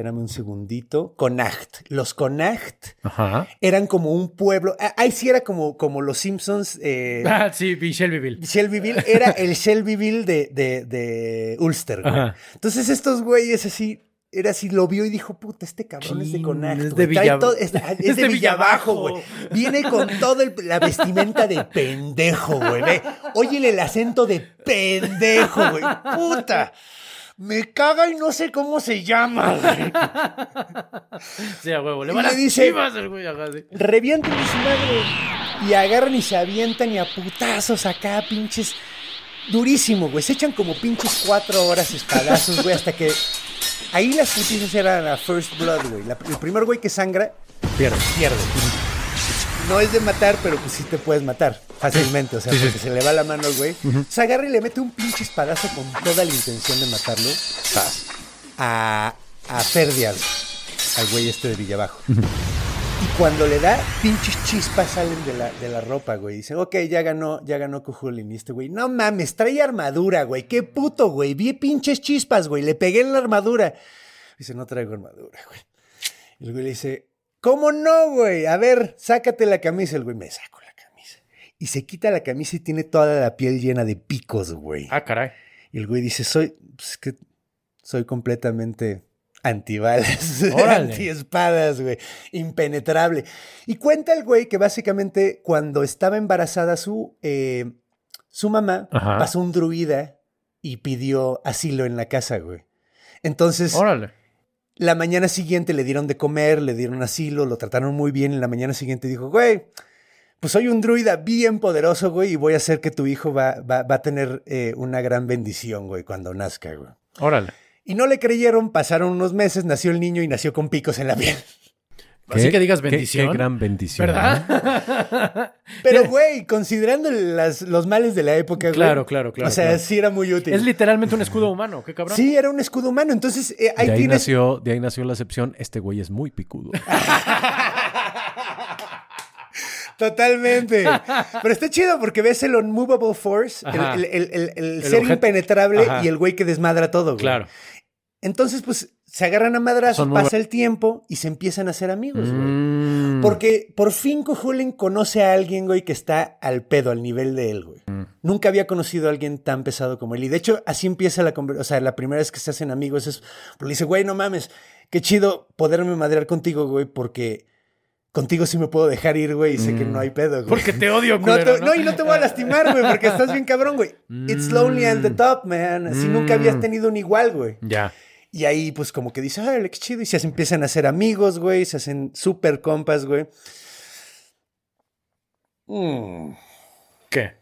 Espérame un segundito. Connacht. Los Connacht Ajá. eran como un pueblo. ah, Ahí sí era como, como los Simpsons. eh, Ah, sí, vi Shelbyville. Shelbyville era el Shelbyville de, de, de Ulster, güey. Entonces estos güeyes así, era así, lo vio y dijo, puta, este cabrón es de Chin, Connacht, es de Trae Villa- todo- es, es es de de Villabajo, güey. Viene con todo el- la vestimenta de pendejo, güey. Ve, Óyele el acento de pendejo, güey. Puta. Me caga y no sé cómo se llama, güey. Sí, a huevo. Le Y van las dice- chivas el güey. Sí. su madre y agarran y se avientan y a putazos acá, pinches. Durísimo, güey. Se echan como pinches cuatro horas espadazos, güey, hasta que. Ahí las putizas eran la first blood, güey. La- el primer güey que sangra, Pierde. pierde. No es de matar, pero pues sí te puedes matar fácilmente, o sea, porque se le va la mano al güey. Se agarra y le mete un pinche espadazo con toda la intención de matarlo a, a Ferdial, al güey este de Villabajo. Y cuando le da, pinches chispas salen de la, de la ropa, güey. Dicen, ok, ya ganó, ya ganó Cujulin. Y este güey, no mames, trae armadura, güey. Qué puto, güey. Vi pinches chispas, güey. Le pegué en la armadura. Dice, no traigo armadura, güey. Y el güey le dice, ¿cómo no, güey? A ver, sácate la camisa. El güey me saco la camisa. Y se quita la camisa y tiene toda la piel llena de picos, güey. Ah, caray. Y el güey dice, soy, pues, que soy completamente antibalas, antiespadas, güey, impenetrable. Y cuenta el güey que básicamente cuando estaba embarazada su, eh, su mamá, Ajá. pasó un druida y pidió asilo en la casa, güey. Entonces, Órale. La mañana siguiente le dieron de comer, le dieron asilo, lo trataron muy bien. Y la mañana siguiente dijo, güey, pues soy un druida bien poderoso, güey, y voy a hacer que tu hijo va, va, va a tener eh, una gran bendición, güey, cuando nazca, güey. Órale. Y no le creyeron, pasaron unos meses, nació el niño y nació con picos en la piel. Así que digas bendición. Qué, gran bendición. ¿Verdad? Pero, güey, considerando las- los males de la época, güey. Claro, claro, claro, O sea, claro. sí era muy útil. es literalmente un escudo humano. Qué cabrón. Sí, era un escudo humano. Entonces, eh, ahí de, ahí tienes. nació, de ahí nació la excepción. Este güey es muy picudo. Totalmente. Pero está chido porque ves el unmovable force, el, Ajá. el- el- el- el El ser objeto. impenetrable Ajá. y el güey que desmadra todo, güey. Claro. Entonces, pues, se agarran a madrazos, pasa el tiempo y se empiezan a hacer amigos, güey. Mm. Porque por fin Cuchulainn conoce a alguien, güey, que está al pedo, al nivel de él, güey. Mm. Nunca había conocido a alguien tan pesado como él. Y de hecho, así empieza la conversación. O sea, la primera vez que se hacen amigos es. Porque le dice, güey, no mames, qué chido poderme madrear contigo, güey, porque contigo sí me puedo dejar ir, güey, y sé que no hay pedo, güey. Mm. Porque te odio, No, te- no, y no te voy a lastimar, güey, porque estás bien cabrón, güey. It's lonely at the top, man. Así nunca habías Mm. tenido un igual, güey. Ya. Y ahí, pues, como que dice, ay, qué chido. Y se empiezan a hacer amigos, güey. Se hacen súper compas, güey. Mm. ¿Qué?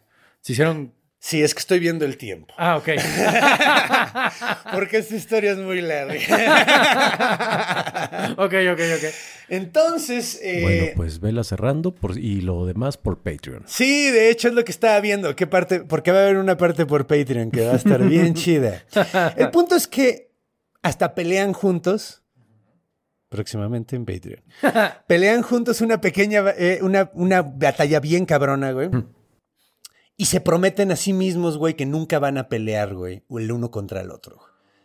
Se hicieron. Sí, es que estoy viendo el tiempo. Ah, ok. Porque esta historia es muy larga. ok, ok, ok. Entonces, eh, Bueno, pues vela cerrando por, y lo demás por Patreon. sí, de hecho es lo que estaba viendo. ¿Qué parte? Porque va a haber una parte por Patreon que va a estar bien chida. El punto es que hasta pelean juntos. Próximamente en Patreon. Pelean juntos una pequeña, eh, una, una batalla bien cabrona, güey. Y se prometen a sí mismos, güey, que nunca van a pelear, güey, el uno contra el otro.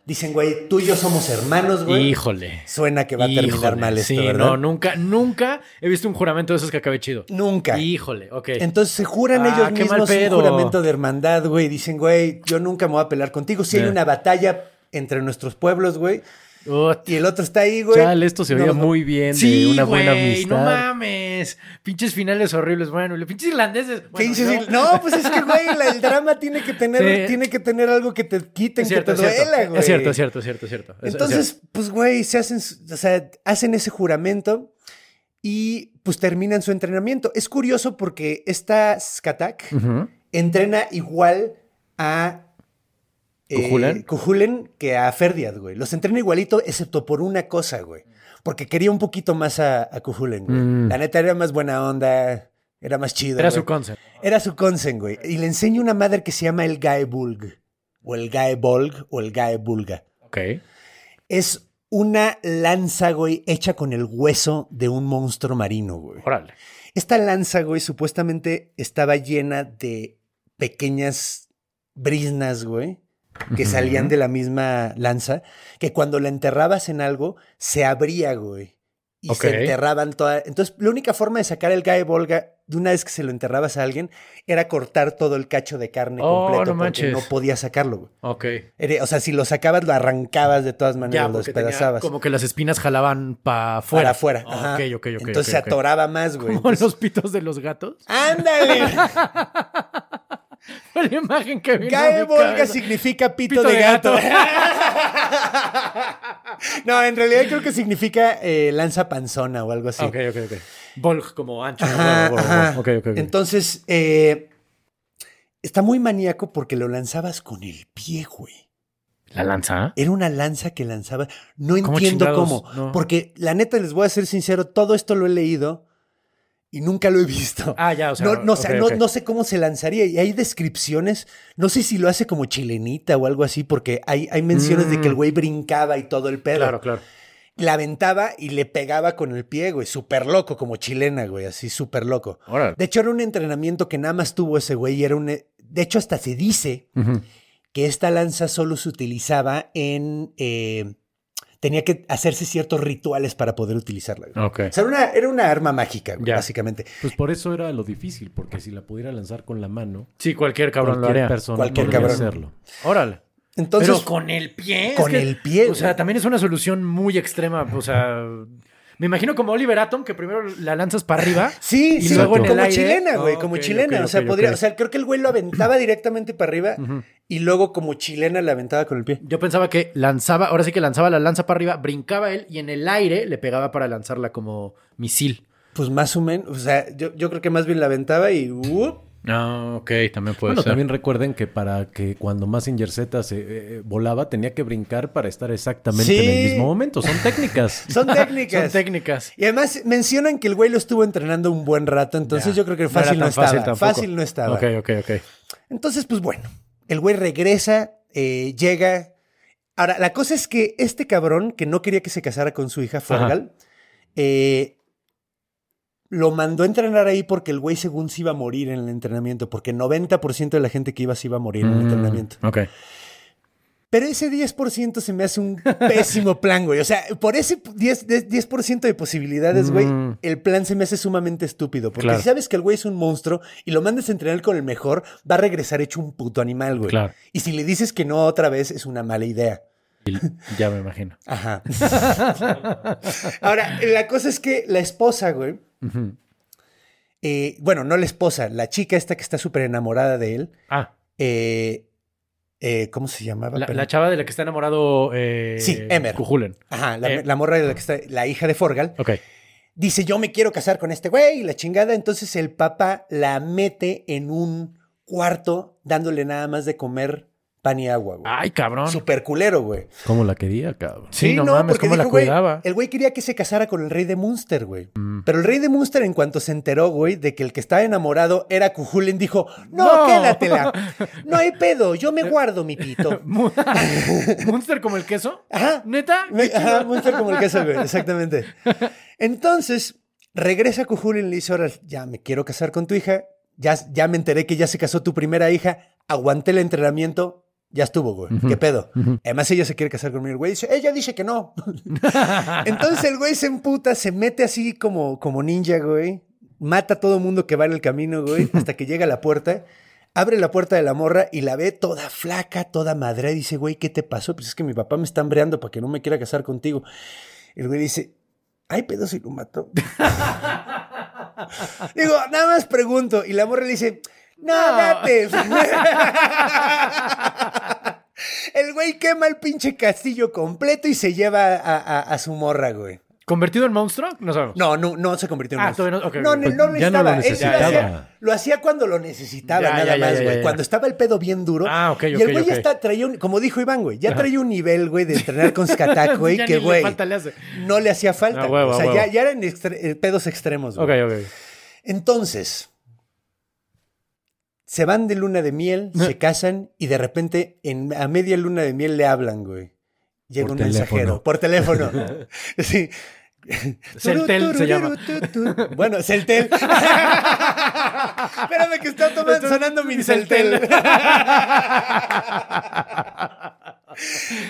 Dicen, güey, tú y yo somos hermanos, güey. Híjole. Suena que va a terminar Híjole. mal esto, Sí, ¿verdad? no, nunca, nunca he visto un juramento de esos que acabe chido. Nunca. Híjole, ok. Entonces se juran Ah, ellos mismos un juramento de hermandad, güey. Dicen, güey, yo nunca me voy a pelear contigo. Si hay una batalla entre nuestros pueblos, güey, y el otro está ahí, güey. Chale, esto se no va- muy bien Sí, de una buena amistad. no mames. Pinches finales horribles. Bueno, los pinches irlandeses. ¿Qué bueno, dices? no. No, pues es que, güey, la- el drama tiene que tener, Sí. tiene que tener algo que te quiten, cierto, que te cierto. duela, güey. Es cierto, es cierto, es cierto, es cierto. Es- es Entonces, pues, güey, se hacen, o sea, hacen ese juramento y pues terminan su entrenamiento. Es curioso porque esta Skatak entrena igual a eh, ¿Cuchulainn? Cuchulainn que a Ferdiad, güey. Los entrena igualito, excepto por una cosa, güey. Porque quería un poquito más a, a Cuchulainn, güey. Mm. La neta era más buena onda, era más chido. Era güey. su concept. Era su consen, güey. Y le enseña una madre que se llama el Gaebulg. O el Gaebolg o el Gaebulga. Ok. Es una lanza, güey, hecha con el hueso de un monstruo marino, güey. Órale. Esta lanza, güey, supuestamente estaba llena de pequeñas brisnas, güey, que salían de la misma lanza, que cuando la enterrabas en algo, se abría, güey. Y se enterraban todas. Entonces, la única forma de sacar el Gae Volga de una vez que se lo enterrabas a alguien era cortar todo el cacho de carne Oh, completo no porque no podías sacarlo, güey. Ok. Era- O sea, si lo sacabas, lo arrancabas de todas maneras, Ya, lo tenía despedazabas. como que las espinas jalaban para afuera. Para afuera. Ah, ajá. Ok, ok, ok. Entonces se atoraba más, güey. Como Entonces- los pitos de los gatos. ¡Ándale! Fue la imagen que vino Gae Volga significa pito, Pito de, de gato. gato. no, en realidad creo que significa eh, lanza panzona o algo así. Ok, ok, ok. Volg como ancho. Ajá, ok. Entonces, eh, está muy maníaco porque lo lanzabas con el pie, güey. ¿La lanza? Era una lanza que lanzaba. No ¿Cómo entiendo chingados? cómo. No. Porque la neta, les voy a ser sincero, todo esto lo he leído y nunca lo he visto. Ah, ya, o sea. no, no, sé cómo se lanzaría. Y hay descripciones. No sé si lo hace como chilenita o algo así, porque hay, hay menciones de que el güey brincaba y todo el pedo. Mm. Claro, claro. La aventaba y le pegaba con el pie, güey. Súper loco, como chilena, güey. Así, súper loco. De hecho, era un entrenamiento que nada más tuvo ese güey. y Era un. De hecho, hasta se dice que esta lanza solo se utilizaba en. eh, tenía que hacerse ciertos rituales para poder utilizarla. güey. Ok. O sea, era una, era una arma mágica, Ya. básicamente. Pues por eso era lo difícil, porque si la pudiera lanzar con la mano, Sí, cualquier cabrón lo cualquier haría. persona Cualquier podría cabrón. hacerlo. Órale. Entonces, Pero con el pie. es con que- el pie, O sea, güey. también es una solución muy extrema. O sea, me imagino como Oliver Atom, que primero la lanzas para arriba. Sí, Y sí, luego en el como aire. chilena, güey, como chilena. o sea, podría, o sea, creo que el güey lo aventaba directamente para arriba y luego como chilena la aventaba con el pie. Yo pensaba que lanzaba, ahora sí que lanzaba la lanza para arriba, brincaba él y en el aire le pegaba para lanzarla como misil. Pues más o menos, o sea, yo, yo creo que más bien la aventaba y ¡up! Ah, ok, también puede Bueno, ser. también recuerden que para que cuando Mazinger Z se eh, volaba tenía que brincar para estar exactamente en el mismo momento. Son técnicas. Son técnicas. Son técnicas. Y además mencionan que el güey lo estuvo entrenando un buen rato, entonces Ya. yo creo que No fácil no, estaba. fácil Fácil, no estaba. Ok, ok, ok. Entonces, pues bueno, el güey regresa, eh, llega. Ahora, la cosa es que este cabrón, que no quería que se casara con su hija, Fergal, eh, lo mandó a entrenar ahí porque el güey según se iba a morir en el entrenamiento, porque 90% de la gente que iba se iba a morir en el Mm, entrenamiento. Ok. Pero ese 10% se me hace un pésimo plan, güey. O sea, por ese 10%, de- 10 de posibilidades, güey, Mm. el plan se me hace sumamente estúpido. Porque Claro. si sabes que el güey es un monstruo y lo mandas a entrenar con el mejor, va a regresar hecho un puto animal, güey. Claro. Y si le dices que no otra vez, es una mala idea. Ya me imagino. Ajá. Ahora, la cosa es que la esposa, güey, eh, bueno, no la esposa, la chica esta que está súper enamorada de él, Ah, eh, eh, ¿cómo se llamaba? la, chava de la que está enamorado. Eh, Sí, Emer. Cujulen. Ajá, la, Eh. la morra de la que está, la hija de Forgal. Ok. dice, yo me quiero casar con este güey la chingada. Entonces el papá la mete en un cuarto dándole nada más de comer pan y agua, güey. Ay, cabrón. Super culero, güey. ¿Cómo la quería, cabrón? Sí, no, mames, porque cómo la dijo, güey, cuidaba. El güey quería que se casara con el rey de Munster, güey. Mm. Pero el rey de Munster, en cuanto se enteró, güey, de que el que estaba enamorado era Cujulen, dijo, no, No. quédatela. No hay pedo, yo me guardo mi pito. Mu- ¿Monster como el queso? Ajá. ¿Neta? Me- Ajá. Munster como el queso, güey, exactamente. Entonces, regresa Cujulen y le dice, ahora, ya me quiero casar con tu hija, ya, ya me enteré que ya se casó tu primera hija, aguanté el entrenamiento, ya estuvo, güey, qué pedo. Además, ella se quiere casar conmigo, el güey dice, ella dice que no. Entonces el güey se emputa, se mete así como, como ninja, güey, mata a todo mundo que va en el camino, güey, hasta que llega a la puerta. Abre la puerta de la morra y la ve toda flaca, toda madre. Y dice, güey, ¿qué te pasó? Pues es que mi papá me está hambreando para que no me quiera casar contigo. El güey dice, ay, pedo si lo mató. Digo, nada más pregunto. Y la morra le dice, No. date. El güey quema el pinche castillo completo y se lleva a, a- a su morra, güey. ¿Convertido en monstruo? No sabemos. No, no, no se convirtió en Ah, monstruo. no- ok, no, ok. no, no ya no lo necesitaba. Él lo, hacía, lo hacía cuando lo necesitaba, Ya, nada ya, ya, más, güey. Cuando estaba el pedo bien duro. Ah, ok, y ok, el güey ya ok. está, traía un, como dijo Iván, güey, ya traía un nivel, güey, de entrenar con Skatak, güey, que, güey, falta le hace. no le hacía falta. A huevo, o sea, ya, huevo. ya eran extre- pedos extremos, Ok, güey. ok. Entonces, se van de luna de miel, se casan y de repente en, a media luna de miel le hablan, güey. Llega Por un teléfono. mensajero por teléfono. sí. Celtel se llama. Bueno, Celtel. Espérame que está tomando, sonando mi Celtel.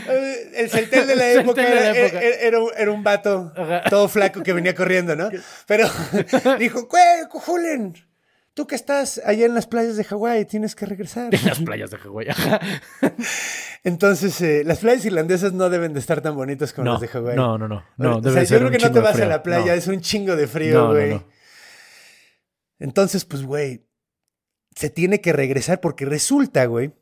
Eh, El Celtel de la época, de la era, época. era- era un, era un vato todo flaco que venía corriendo, ¿no? Pero dijo, Julen, tú que estás allá en las playas de Hawái, tienes que regresar. En las playas de Hawái. Entonces, eh, las playas irlandesas no deben de estar tan bonitas como No, las de Hawái. no, no, no. No, o sea, yo creo que no te vas a la playa, No. es un chingo de frío, No, no, güey. no. Entonces, pues, güey, se tiene que regresar porque resulta, güey,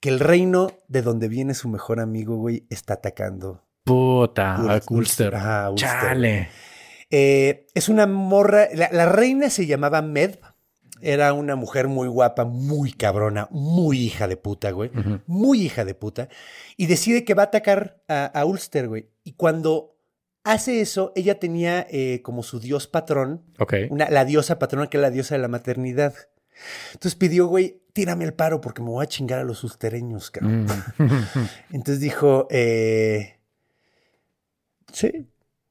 que el reino de donde viene su mejor amigo, güey, está atacando. Puta, a Ulster. Ulster. Chale. Eh, es una morra, la, la reina se llamaba Med, era una mujer muy guapa, muy cabrona, muy hija de puta, güey, muy hija de puta, y decide que va a atacar a, a Ulster, güey. Y cuando hace eso, ella tenía eh, como su dios patrón, Ok. una, la diosa patrona que es la diosa de la maternidad. Entonces pidió, güey, tírame el paro porque me voy a chingar a los ulstereños, cabrón. Mm. Entonces dijo, eh, sí,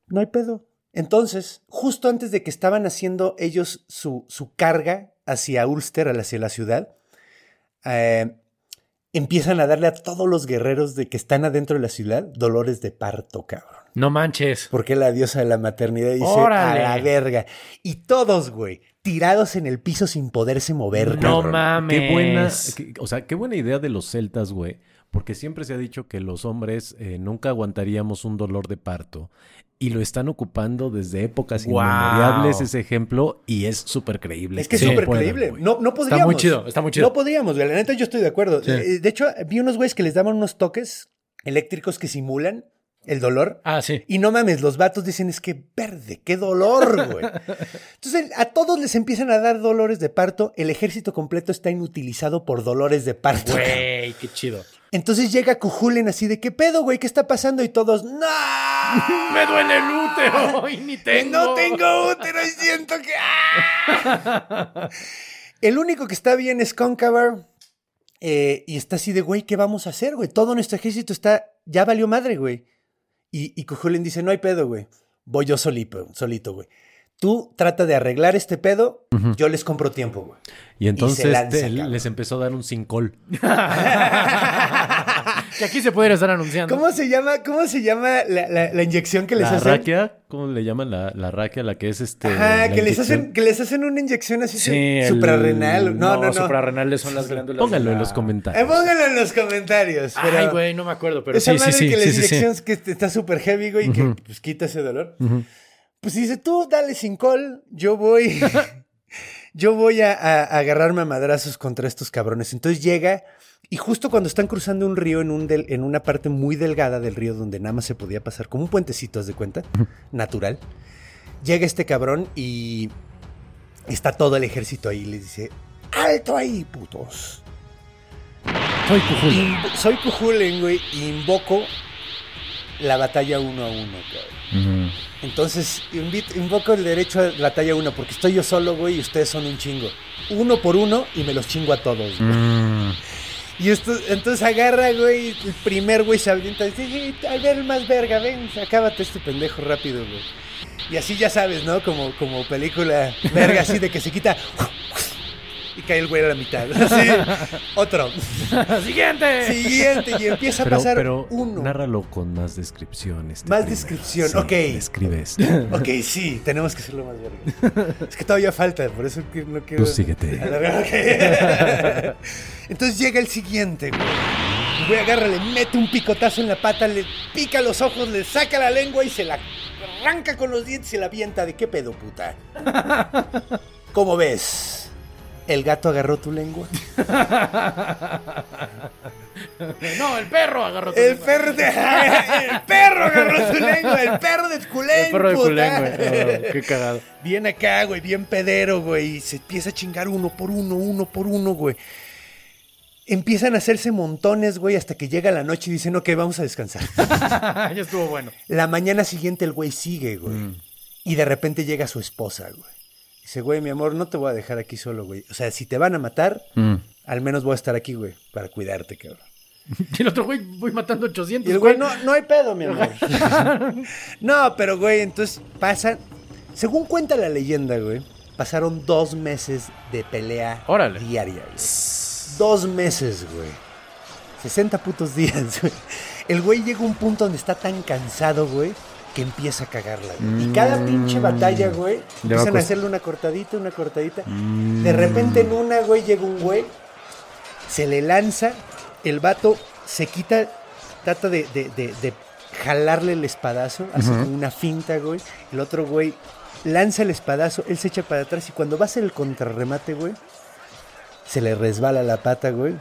no hay pedo. Entonces, justo antes de que estaban haciendo ellos su, su carga hacia Ulster, hacia la ciudad, eh, empiezan a darle a todos los guerreros de que están adentro de la ciudad dolores de parto, cabrón. No manches. Porque la diosa de la maternidad dice ¡Órale! a la verga. Y todos, güey, tirados en el piso sin poderse mover. No cabrón. mames. Qué buena, qué- o sea, qué buena idea de los celtas, güey. Porque siempre se ha dicho que los hombres eh, nunca aguantaríamos un dolor de parto. Y lo están ocupando desde épocas Guau. inmemorables ese ejemplo y es súper creíble. Es que es súper creíble. No, no podríamos. muy chido, está muy chido. No podríamos, güey. La neta, yo estoy de acuerdo. Sí. Eh, De hecho, vi unos güeyes que les daban unos toques eléctricos que simulan el dolor. Ah, sí. Y no mames, los vatos dicen, es que verde, qué dolor, güey. Entonces a todos les empiezan a dar dolores de parto. El ejército completo está inutilizado por dolores de parto. Güey, qué chido. Entonces llega Cujulen así de, ¿qué pedo, güey? ¿Qué está pasando? Y todos, ¡No! Me duele el útero y ni tengo. No tengo útero y siento que... ¡ah! El único que está bien es Concavar. eh, y está así de, güey, ¿qué vamos a hacer, güey? Todo nuestro ejército está... Ya valió madre, güey. Y, y Cujulen dice, no hay pedo, güey. Voy yo solito, solito, güey. Tú trata de arreglar este pedo, yo les compro tiempo, güey. Y entonces lanza, te- cabrón. les empezó a dar un sincol. Que aquí se pudiera estar anunciando. ¿Cómo se llama, cómo se llama la, la- la inyección que les La hacen? raquia, ¿cómo le llaman la, la raquia? La que es este. Ajá, la que les, hacen, que les hacen una inyección así Sí, el- suprarrenal. No, no, no. Suprarrenales son las glándulas. Pónganlo en la- los Eh, comentarios. pónganlo en los comentarios. Pero Ay, güey, no me acuerdo, pero esa sí, madre sí. que sí, les sí, sí. inyecciones que está súper heavy, güey, que pues quita ese dolor. Pues dice, tú dale sin col, yo voy... yo voy a, a- a agarrarme a madrazos contra estos cabrones. Entonces llega... Y justo cuando están cruzando un río en, un del- en una parte muy delgada del río donde nada más se podía pasar, como un puentecito, haz de cuenta, natural, llega este cabrón y está todo el ejército ahí y les dice, ¡Alto ahí, putos! Soy Cujul. Invo- soy Cujulen, güey, y invoco la batalla uno a uno, cabrón. Entonces, invi- invoco el derecho a batalla uno, porque estoy yo solo, güey, y ustedes son un chingo. Uno por uno y me los chingo a todos, güey. Y esto, entonces agarra, güey, el primer güey se avienta y dice, "Sí, a ver el más verga, ven, acábate este pendejo rápido, güey. Y así ya sabes, ¿no? Como, como película verga así de que se quita y cae el güey a la mitad. Así, otro. ¡Siguiente! Siguiente, y empieza a Pero, pasar pero uno. nárralo con más descripción. este Más descripción, Sí, ok. Describe esto. Ok, sí, tenemos que hacerlo más verga. Es que todavía falta, por eso no quiero. Tú síguete. A la verga, ok. Entonces llega el siguiente, güey. El güey agarra, le mete un picotazo en la pata, le pica los ojos, le saca la lengua y se la arranca con los dientes y se la avienta. ¿De qué pedo, puta? ¿Cómo ves? ¿El gato agarró tu lengua? No, el perro agarró tu El lengua. perro, de- el perro agarró tu lengua, el perro de Culén, El perro de culén, güey. Oh, qué cagado. Bien acá, güey, bien pedero, güey. Y se empieza a chingar uno por uno, uno por uno, güey. Empiezan a hacerse montones, güey, hasta que llega la noche y dicen, ok, vamos a descansar. ya estuvo bueno. la mañana siguiente el güey sigue, güey. Y de repente llega su esposa, güey. Dice, güey, mi amor, no te voy a dejar aquí solo, güey. O sea, si te van a matar, al menos voy a estar aquí, güey, para cuidarte, cabrón. Y el otro güey, voy matando 800. Y el güey, no, no hay pedo, mi amor. no, pero güey, entonces pasan. Según cuenta la leyenda, güey, pasaron dos meses de pelea Órale. diaria, güey. Dos meses, güey. 60 putos días, güey. El güey llega a un punto donde está tan cansado, güey, que empieza a cagarla, güey. Y cada pinche batalla, güey, empiezan a hacerle una cortadita, una cortadita. De repente en una, güey, llega un güey, se le lanza, el vato se quita, trata de, de- de- de jalarle el espadazo, hace una finta, güey. El otro güey lanza el espadazo, él se echa para atrás y cuando va a hacer el contrarremate, güey, se le resbala la pata, güey.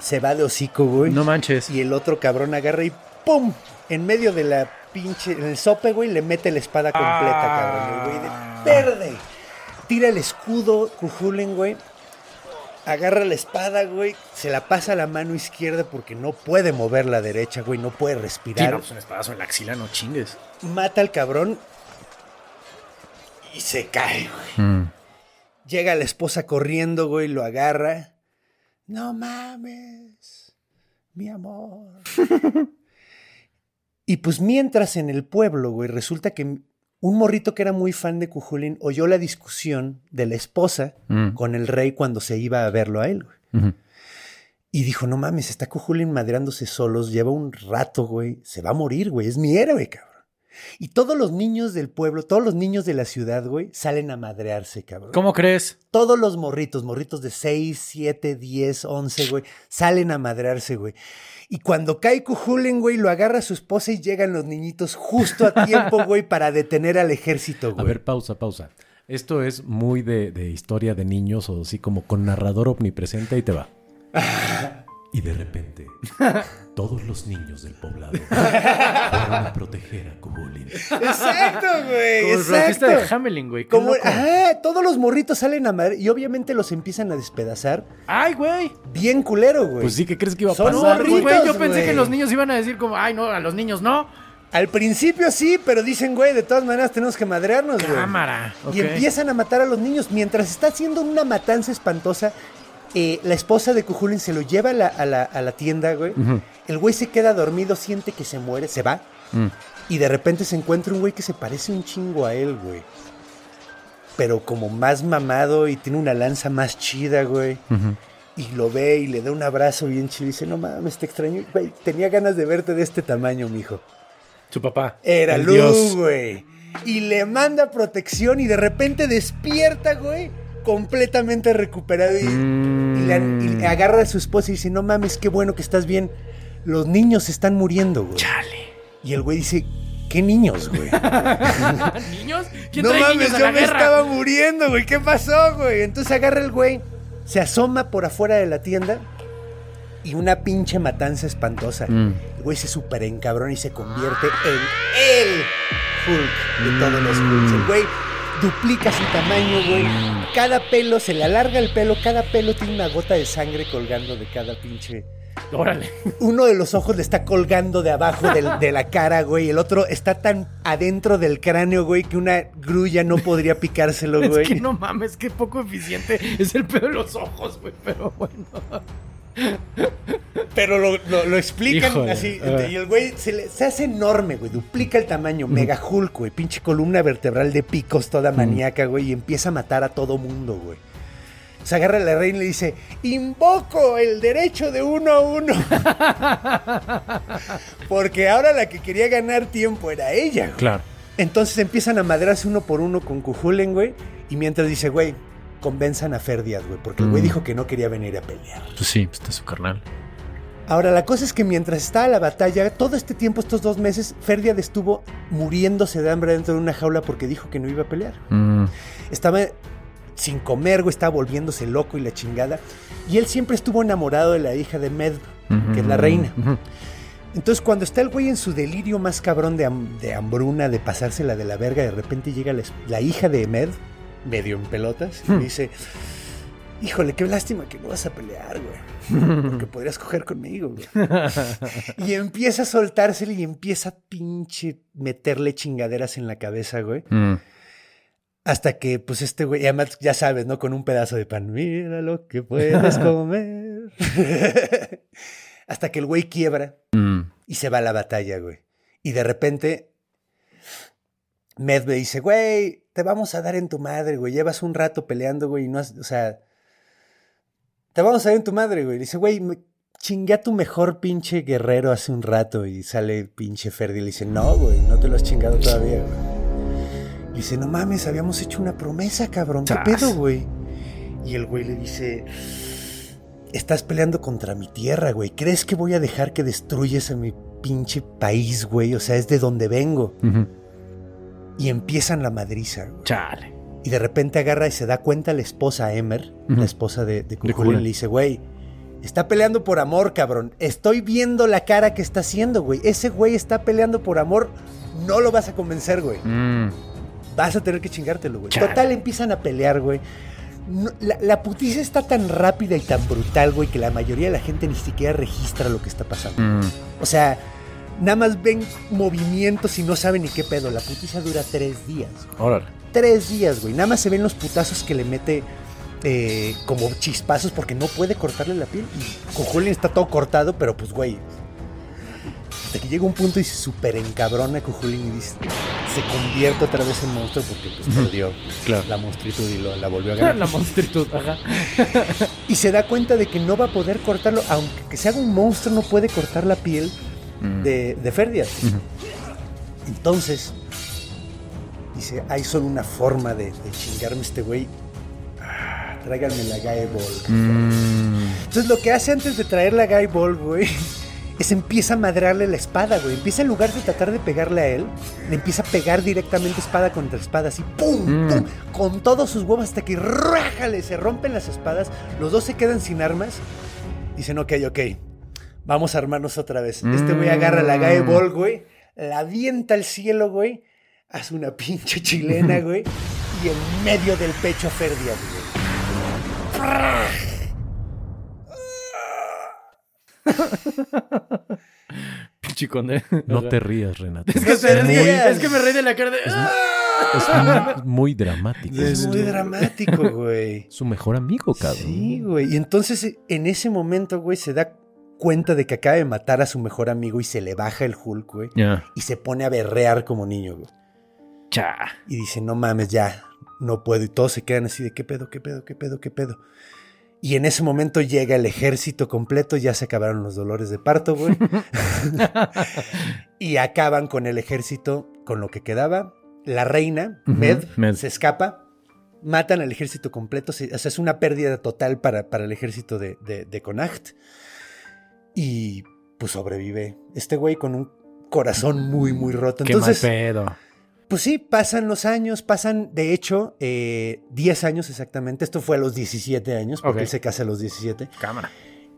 Se va de hocico, güey. No manches. Y el otro cabrón agarra y ¡pum! En medio de la pinche, en el sope, güey, le mete la espada completa, cabrón. El güey de verde. Tira el escudo, Cujulen, güey. Agarra la espada, güey. Se la pasa a la mano izquierda porque no puede mover la derecha, güey. No puede Sí, respirar. no, pues un espadazo en la axila, no chingues. Mata al cabrón y se cae, güey. Llega la esposa corriendo, güey, lo agarra. No mames, mi amor. y pues mientras en el pueblo, güey, resulta que un morrito que era muy fan de Cujulín oyó la discusión de la esposa con el rey cuando se iba a verlo a él, güey. Y dijo, no mames, está Cujulín madreándose solos, lleva un rato, güey, se va a morir, güey, es mi héroe, cabrón. Y todos los niños del pueblo, todos los niños de la ciudad, güey, salen a madrearse, cabrón. ¿Cómo crees? Todos los morritos, morritos de 6, 7, 10, 11, güey, salen a madrearse, güey. Y cuando cae Cujulen, güey, lo agarra a su esposa y llegan los niñitos justo a tiempo, güey, para detener al ejército, A güey. ver, pausa, pausa. Esto es muy de, de historia de niños o así como con narrador omnipresente y te va. Y de repente Todos los niños del poblado fueron a proteger a Kuhulin. Exacto, güey. Como el exacto. de Hamelin, güey. Como, ajá, todos los morritos salen a madre y obviamente los empiezan a despedazar. Ay, güey. Bien culero, güey. Pues sí, ¿qué crees que iba a Son pasar? morritos, Güey, yo pensé güey. que los niños iban a decir como, ay, no, a los niños no. Al principio sí, pero dicen, güey, de todas maneras tenemos que madrearnos, güey. Cámara. Y empiezan a matar a los niños. Mientras está haciendo una matanza espantosa, eh, la esposa de Cujulin se lo lleva a la, a la- a la tienda, güey. El güey se queda dormido, siente que se muere, se va. Mm. Y de repente se encuentra un güey que se parece un chingo a él, güey. Pero como más mamado y tiene una lanza más chida, güey. Y lo ve y le da un abrazo bien chido. Y dice, no mames, te extraño. Güey, tenía ganas de verte de este tamaño, mijo. Su papá. Era Lu, güey. Y le manda protección y de repente despierta, güey. Completamente recuperado. Y, y le, y le agarra a su esposa y dice, no mames, qué bueno que estás bien. Los niños se están muriendo, güey. Chale. Y el güey dice, ¿qué niños, güey? ¿Niños? ¿Quién no trae mames, niños a yo la me guerra? estaba muriendo, güey. ¿Qué pasó, güey? Entonces agarra el güey, se asoma por afuera de la tienda y una pinche matanza espantosa. Mm. El güey se super encabrona y se convierte en el Hulk de todos los Hulks. El güey duplica su tamaño, güey. Cada pelo, se le alarga el pelo, cada pelo tiene una gota de sangre colgando de cada pinche... Órale. Uno de los ojos le está colgando de abajo del- de la cara, güey. El otro está tan adentro del cráneo, güey, que una grulla no podría picárselo, güey. Es que no mames, qué poco eficiente es el pedo de los ojos, güey. Pero bueno. Pero lo, lo- lo explican Híjole, así. Y el güey se, le- se hace enorme, güey. Duplica el tamaño. Mega Hulk, güey. Pinche columna vertebral de picos toda maníaca, güey. Y empieza a matar a todo mundo, güey. Se agarra a la reina y le dice: Invoco el derecho de uno a uno. Porque ahora la que quería ganar tiempo era ella, güey. Claro. Entonces empiezan a madrarse uno por uno con Cujulen, güey. Y mientras dice, güey, convenzan a Ferdias, güey. Porque el güey Mm. dijo que no quería venir a pelear. Pues sí, está su carnal. Ahora, la cosa es que mientras estaba la batalla, todo este tiempo, estos dos meses, Ferdiad estuvo muriéndose de hambre dentro de una jaula porque dijo que no iba a pelear. Mm. Estaba sin comer, güey, estaba volviéndose loco y la chingada. Y él siempre estuvo enamorado de la hija de Med, que es la reina. Entonces, cuando está el güey en su delirio más cabrón de, ham- de hambruna, de pasársela de la verga, de repente llega la, la hija de Med, medio en pelotas, y le dice: Híjole, qué lástima que no vas a pelear, güey. Porque podrías coger conmigo, güey. y empieza a soltársele y empieza a pinche meterle chingaderas en la cabeza, güey. Mm. Hasta que, pues, este güey, además, ya sabes, ¿no? Con un pedazo de pan. Mira lo que puedes comer. Hasta que el güey quiebra Mm. y se va a la batalla, güey. Y de repente, Med me dice, güey, te vamos a dar en tu madre, güey. Llevas un rato peleando, güey, y no has, o sea, te vamos a dar en tu madre, güey. Dice, güey, me chingué a tu mejor pinche guerrero hace un rato. Y sale pinche Ferdi y le dice, no, güey, no te lo has chingado todavía, güey. Le dice, no mames, habíamos hecho una promesa, cabrón. ¿Qué pedo, güey? Y el güey le dice, estás peleando contra mi tierra, güey. ¿Crees que voy a dejar que destruyes a mi pinche país, güey? O sea, es de donde vengo. Y empiezan la madriza, güey. Chale. Y de repente agarra y se da cuenta la esposa Emer, la esposa de, de Cuchulain, Cuchulain. le dice, güey, está peleando por amor, cabrón. Estoy viendo la cara que está haciendo, güey. Ese güey está peleando por amor. No lo vas a convencer, güey. Mm. Vas a tener que chingártelo, güey. Chale. Total, empiezan a pelear, güey. No- la, la putiza está tan rápida y tan brutal, güey, que la mayoría de la gente ni siquiera registra lo que está pasando. Mm. O sea, nada más ven movimientos y no saben ni qué pedo. La putiza dura tres días. Órale. Tres días, güey. Nada más se ven los putazos que le mete eh, como chispazos porque no puede cortarle la piel. Y con Julian está todo cortado, pero pues, güey. Hasta que llega un punto y se super encabrona con Julian y dice, se convierte otra vez en monstruo porque pues perdió Claro. la monstruitud y lo- la volvió a ganar. La monstruitud, ajá. Y se da cuenta de que no va a poder cortarlo, aunque se haga un monstruo, no puede cortar la piel Mm. de, de Ferdias. Entonces, dice, hay solo una forma de, de chingarme este güey. Ah, Tráiganme la Guy Ball. Mm. Entonces lo que hace antes de traer la Guy Ball, güey, es empieza a madrarle la espada, güey. Empieza en lugar de tratar de pegarle a él, le empieza a pegar directamente espada contra espada, así, ¡pum! Mm. ¡pum! Con todos sus huevos hasta que rájale, se rompen las espadas, los dos se quedan sin armas. Dicen, ok, ok, Vamos a armarnos otra vez. Este güey agarra la Gae Ball, güey, la avienta al cielo, güey, hace una pinche chilena, güey, y en medio del pecho a Fer Díaz, güey. Pinche conde. No te rías, Renato. Es que, No te es muy- es que me reí de la cara de. ¡Ah! Es muy, muy dramático. Es muy dramático, güey. Su mejor amigo, cabrón. Sí, güey. Y entonces en ese momento, güey, se da cuenta de que acaba de matar a su mejor amigo y se le baja el Hulk, güey. Y se pone a berrear como niño, güey. Cha. Y dice, no mames, ya, no puedo. Y todos se quedan así de, ¿qué pedo, qué pedo, qué pedo, qué pedo? Y en ese momento llega el ejército completo, ya se acabaron los dolores de parto, güey. y acaban con el ejército, con lo que quedaba. La reina, Med, Med. se escapa. Matan al ejército completo. se- o sea, es una pérdida total para, para el ejército de, de, de Connacht. Y pues sobrevive este güey con un corazón muy, muy roto. Qué Entonces, mal pedo. pues sí, pasan los años, pasan, de hecho, eh, 10 años exactamente. Esto fue a los 17 años, porque él se casa a los 17. Cámara.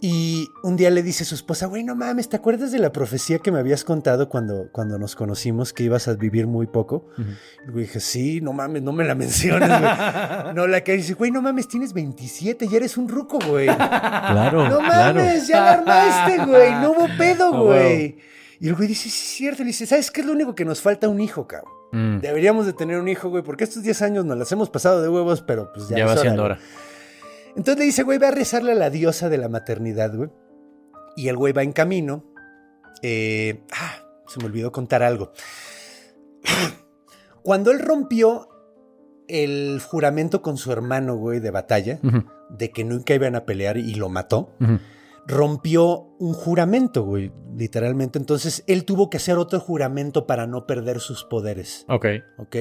Y un día le dice a su esposa, güey, no mames, ¿te acuerdas de la profecía que me habías contado cuando, cuando nos conocimos, que ibas a vivir muy poco? Y el güey dije, sí, no mames, no me la menciones, güey. no, la que dice, güey, no mames, tienes 27, ya eres un ruco, güey. Claro, No claro. mames, ya la armaste, güey. No hubo pedo, Ah, güey. Y el güey dice, sí, es cierto. Le dice, ¿sabes qué es lo único que nos falta? Un hijo, cabrón. Mm. Deberíamos de tener un hijo, güey, porque estos 10 años nos las hemos pasado de huevos, pero pues ya, Ya va siendo güey. Entonces le dice, güey, va a rezarle a la diosa de la maternidad, güey. Y el güey va en camino. Eh, ah, se me olvidó contar algo. Cuando él rompió el juramento con su hermano, güey, de batalla, de que nunca iban a pelear y lo mató, rompió un juramento, güey, literalmente. Entonces él tuvo que hacer otro juramento para no perder sus poderes, Ok. ¿ok?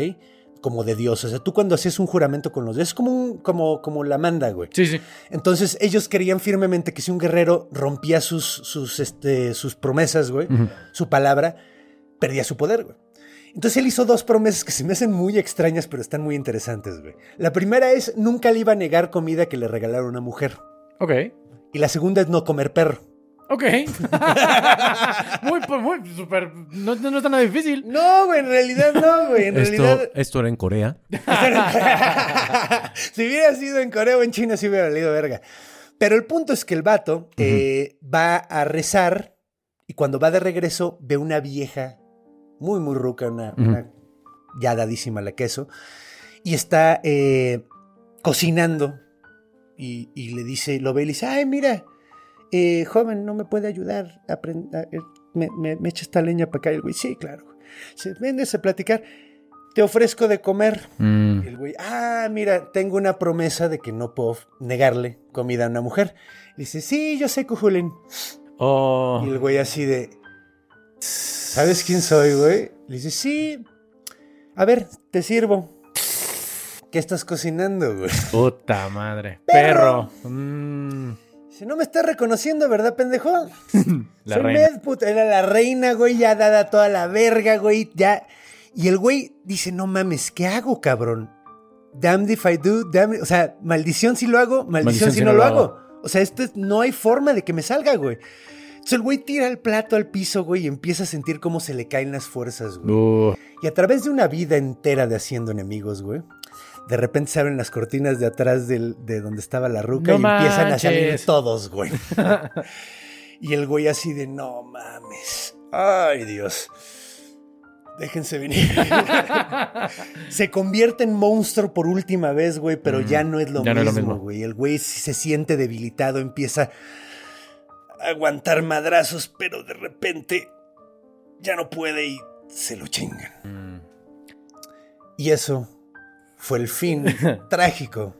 Como de Dios. O sea, tú cuando haces un juramento con los dioses, es como, un, como, como la manda, güey. Sí, sí. Entonces ellos creían firmemente que si un guerrero rompía sus, sus, este, sus promesas, güey, su palabra, perdía su poder, güey. Entonces él hizo dos promesas que se me hacen muy extrañas, pero están muy interesantes, güey. La primera es nunca le iba a negar comida que le regalara una mujer. Ok. Y la segunda es no comer perro. Ok. muy, pues, muy, súper. No, no, no está nada difícil. No, güey, en realidad no, güey. En Esto, realidad. esto era en Corea. si hubiera sido en Corea o en China, sí hubiera valido verga. Pero el punto es que el vato eh, va a rezar y cuando va de regreso ve una vieja muy, muy ruca, una, una ya dadísima la queso, y está eh, cocinando y, y le dice, lo ve y le dice, ay, mira, eh, joven, ¿no me puede ayudar? a eh, me, me, me echa esta leña para acá. Y el güey, sí, claro. Se véndese a platicar. Te ofrezco de comer. Mm. El güey, ah, mira, tengo una promesa de que no puedo negarle comida a una mujer. Y dice, sí, yo sé, Cujulín. Oh. Y el güey así de, ¿sabes quién soy, güey? Le dice, sí, a ver, te sirvo. ¿Qué estás cocinando, güey? Puta madre. Perro. Perro. Mm. Si no me estás reconociendo, ¿verdad, pendejo? La Soy reina. Med, puta, era la reina, güey, ya dada toda la verga, güey, ya. Y el güey dice, no mames, ¿qué hago, cabrón? Damned if I do, damned... O sea, maldición si lo hago, maldición, si, no, lo hago. O sea, esto es- no hay forma de que me salga, güey. Entonces el güey tira el plato al piso, güey, y empieza a sentir cómo se le caen las fuerzas, güey. Uh. Y a través de una vida entera de haciendo enemigos, güey, de repente se abren las cortinas de atrás del- de donde estaba la ruca No y empiezan a salir todos, güey. y el güey así de, no mames. Ay, Dios. Déjense venir. se convierte en monstruo por última vez, güey, pero ya no es lo Ya no es lo mismo, mismo. güey. El güey se siente debilitado, empieza a aguantar madrazos, pero de repente ya no puede y se lo chingan. Mm. Y eso fue el fin trágico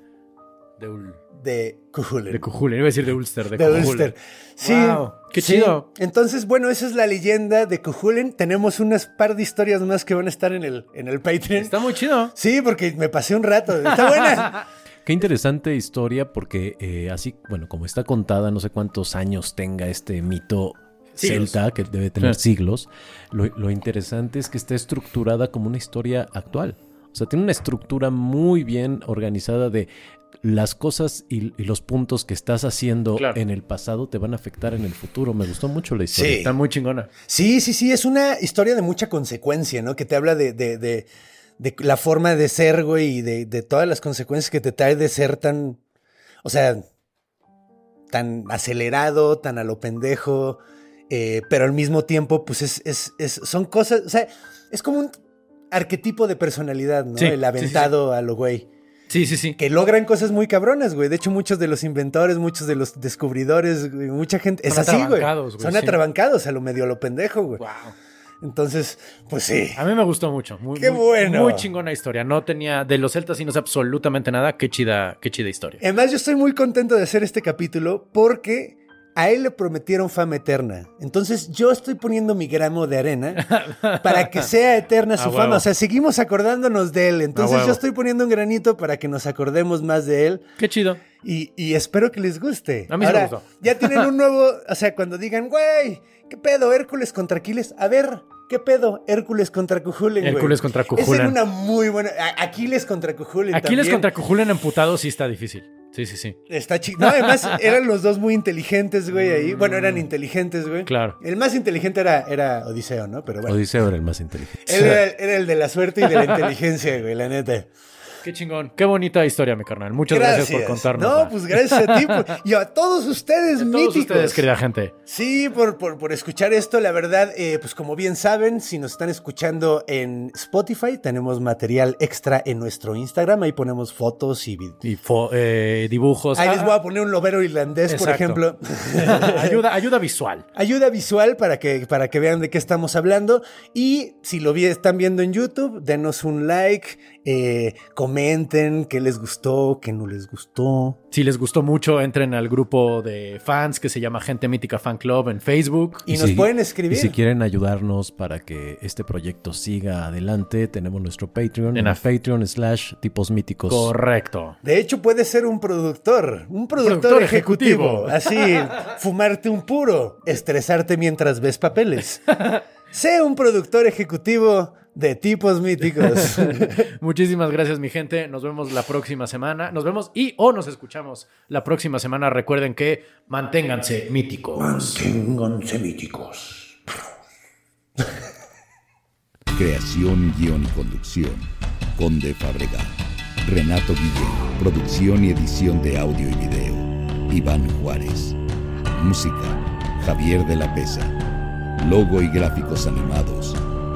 De, Ul- de Cuhulen. de Cujulen. Iba a decir de Ulster. De, De Cujulen. Ulster. Sí. Wow, qué sí. chido. Entonces, bueno, esa es la leyenda de Cuhulen. Tenemos unas par de historias más que van a estar en el, en el Patreon. Está muy chido. Sí, porque me pasé un rato. Está buena. Qué interesante historia porque eh, así, bueno, como está contada, no sé cuántos años tenga este mito Siglos. celta, que debe tener siglos, lo, lo interesante es que está estructurada como una historia actual. O sea, tiene una estructura muy bien organizada de las cosas y, y los puntos que estás haciendo Claro. en el pasado te van a afectar en el futuro. Me gustó mucho la historia. Sí. Está muy chingona. Sí, sí, sí, es una historia de mucha consecuencia, ¿no? Que te habla de, de, de, de la forma de ser, güey, y de, de todas las consecuencias que te trae de ser tan, o sea, tan acelerado, tan a lo pendejo, eh, pero al mismo tiempo, pues es, es, es- son cosas, o sea, es como un arquetipo de personalidad, ¿no? Sí, El sí, aventado a lo güey. Sí, sí, sí. Que logran cosas muy cabronas, güey. De hecho, muchos de los inventores, muchos de los descubridores, güey, mucha gente. Es Son así, güey. güey, Son atrabancados a lo medio a lo pendejo, güey. Wow. Entonces, pues sí. A mí me gustó mucho. Muy, ¡Qué muy- bueno! Muy chingona historia. No tenía. De los celtas y no sé absolutamente nada. Qué chida, qué chida historia. Además, yo estoy muy contento de hacer este capítulo porque a él le prometieron fama eterna. Entonces, yo estoy poniendo mi gramo de arena para que sea eterna su fama. huevo. O sea, seguimos acordándonos de él. Entonces, yo estoy poniendo un granito para que nos acordemos más de él. Qué chido. Y, y espero que les guste. A mí sí me gustó. Ya tienen un nuevo, o sea, cuando digan, güey, ¿qué pedo? Hércules contra Aquiles. A ver, ¿qué pedo? Hércules contra Cujulen, güey. Hércules contra Cujulen. una muy buena. Aquiles contra Cujulen. Aquiles también. contra Cujulen emputado sí está difícil. Sí, sí, sí. Está chido. No, además eran los dos muy inteligentes, güey, ahí. Bueno, eran inteligentes, güey. Mm. Claro. El más inteligente era, era Odiseo, ¿no? Pero bueno. Odiseo era el más inteligente. Él era, era el de la suerte y de la inteligencia, güey, la neta. Qué chingón. Qué bonita historia, mi carnal. Muchas gracias, por contarnos. No, pues gracias a ti por- y a todos ustedes, todos míticos. ustedes, querida gente. Sí, por, por, por escuchar esto, la verdad, eh, pues como bien saben, si nos están escuchando en Spotify, tenemos material extra en nuestro Instagram, ahí ponemos fotos y. Y fo- eh, dibujos. Ahí Ah, les voy a poner un lobero irlandés, por ejemplo. ayuda, ayuda visual. Ayuda visual para que, para que vean de qué estamos hablando. Y si lo vi- están viendo en YouTube, denos un like, eh, comenten qué les gustó, qué no les gustó. Si les gustó mucho, entren al grupo de fans que se llama Gente Mítica Fan Club en Facebook. Y, nos si- pueden escribir. Y si quieren ayudarnos para que este proyecto siga adelante, tenemos nuestro Patreon En Patreon slash tipos míticos. Correcto. De hecho, puede ser un productor, un productor, Productor ejecutivo. ejecutivo. Así, fumarte un puro, estresarte mientras ves papeles. Sé un productor ejecutivo de tipos míticos. Muchísimas gracias, mi gente. Nos vemos la próxima semana. Nos vemos y o nos escuchamos la próxima semana. Recuerden que manténganse míticos. Manténganse míticos. Creación, guion y conducción. Conde Fabregat. Renato Guillén. Producción y edición de audio y video. Iván Juárez. Música. Javier de la Pesa. Logo y gráficos animados.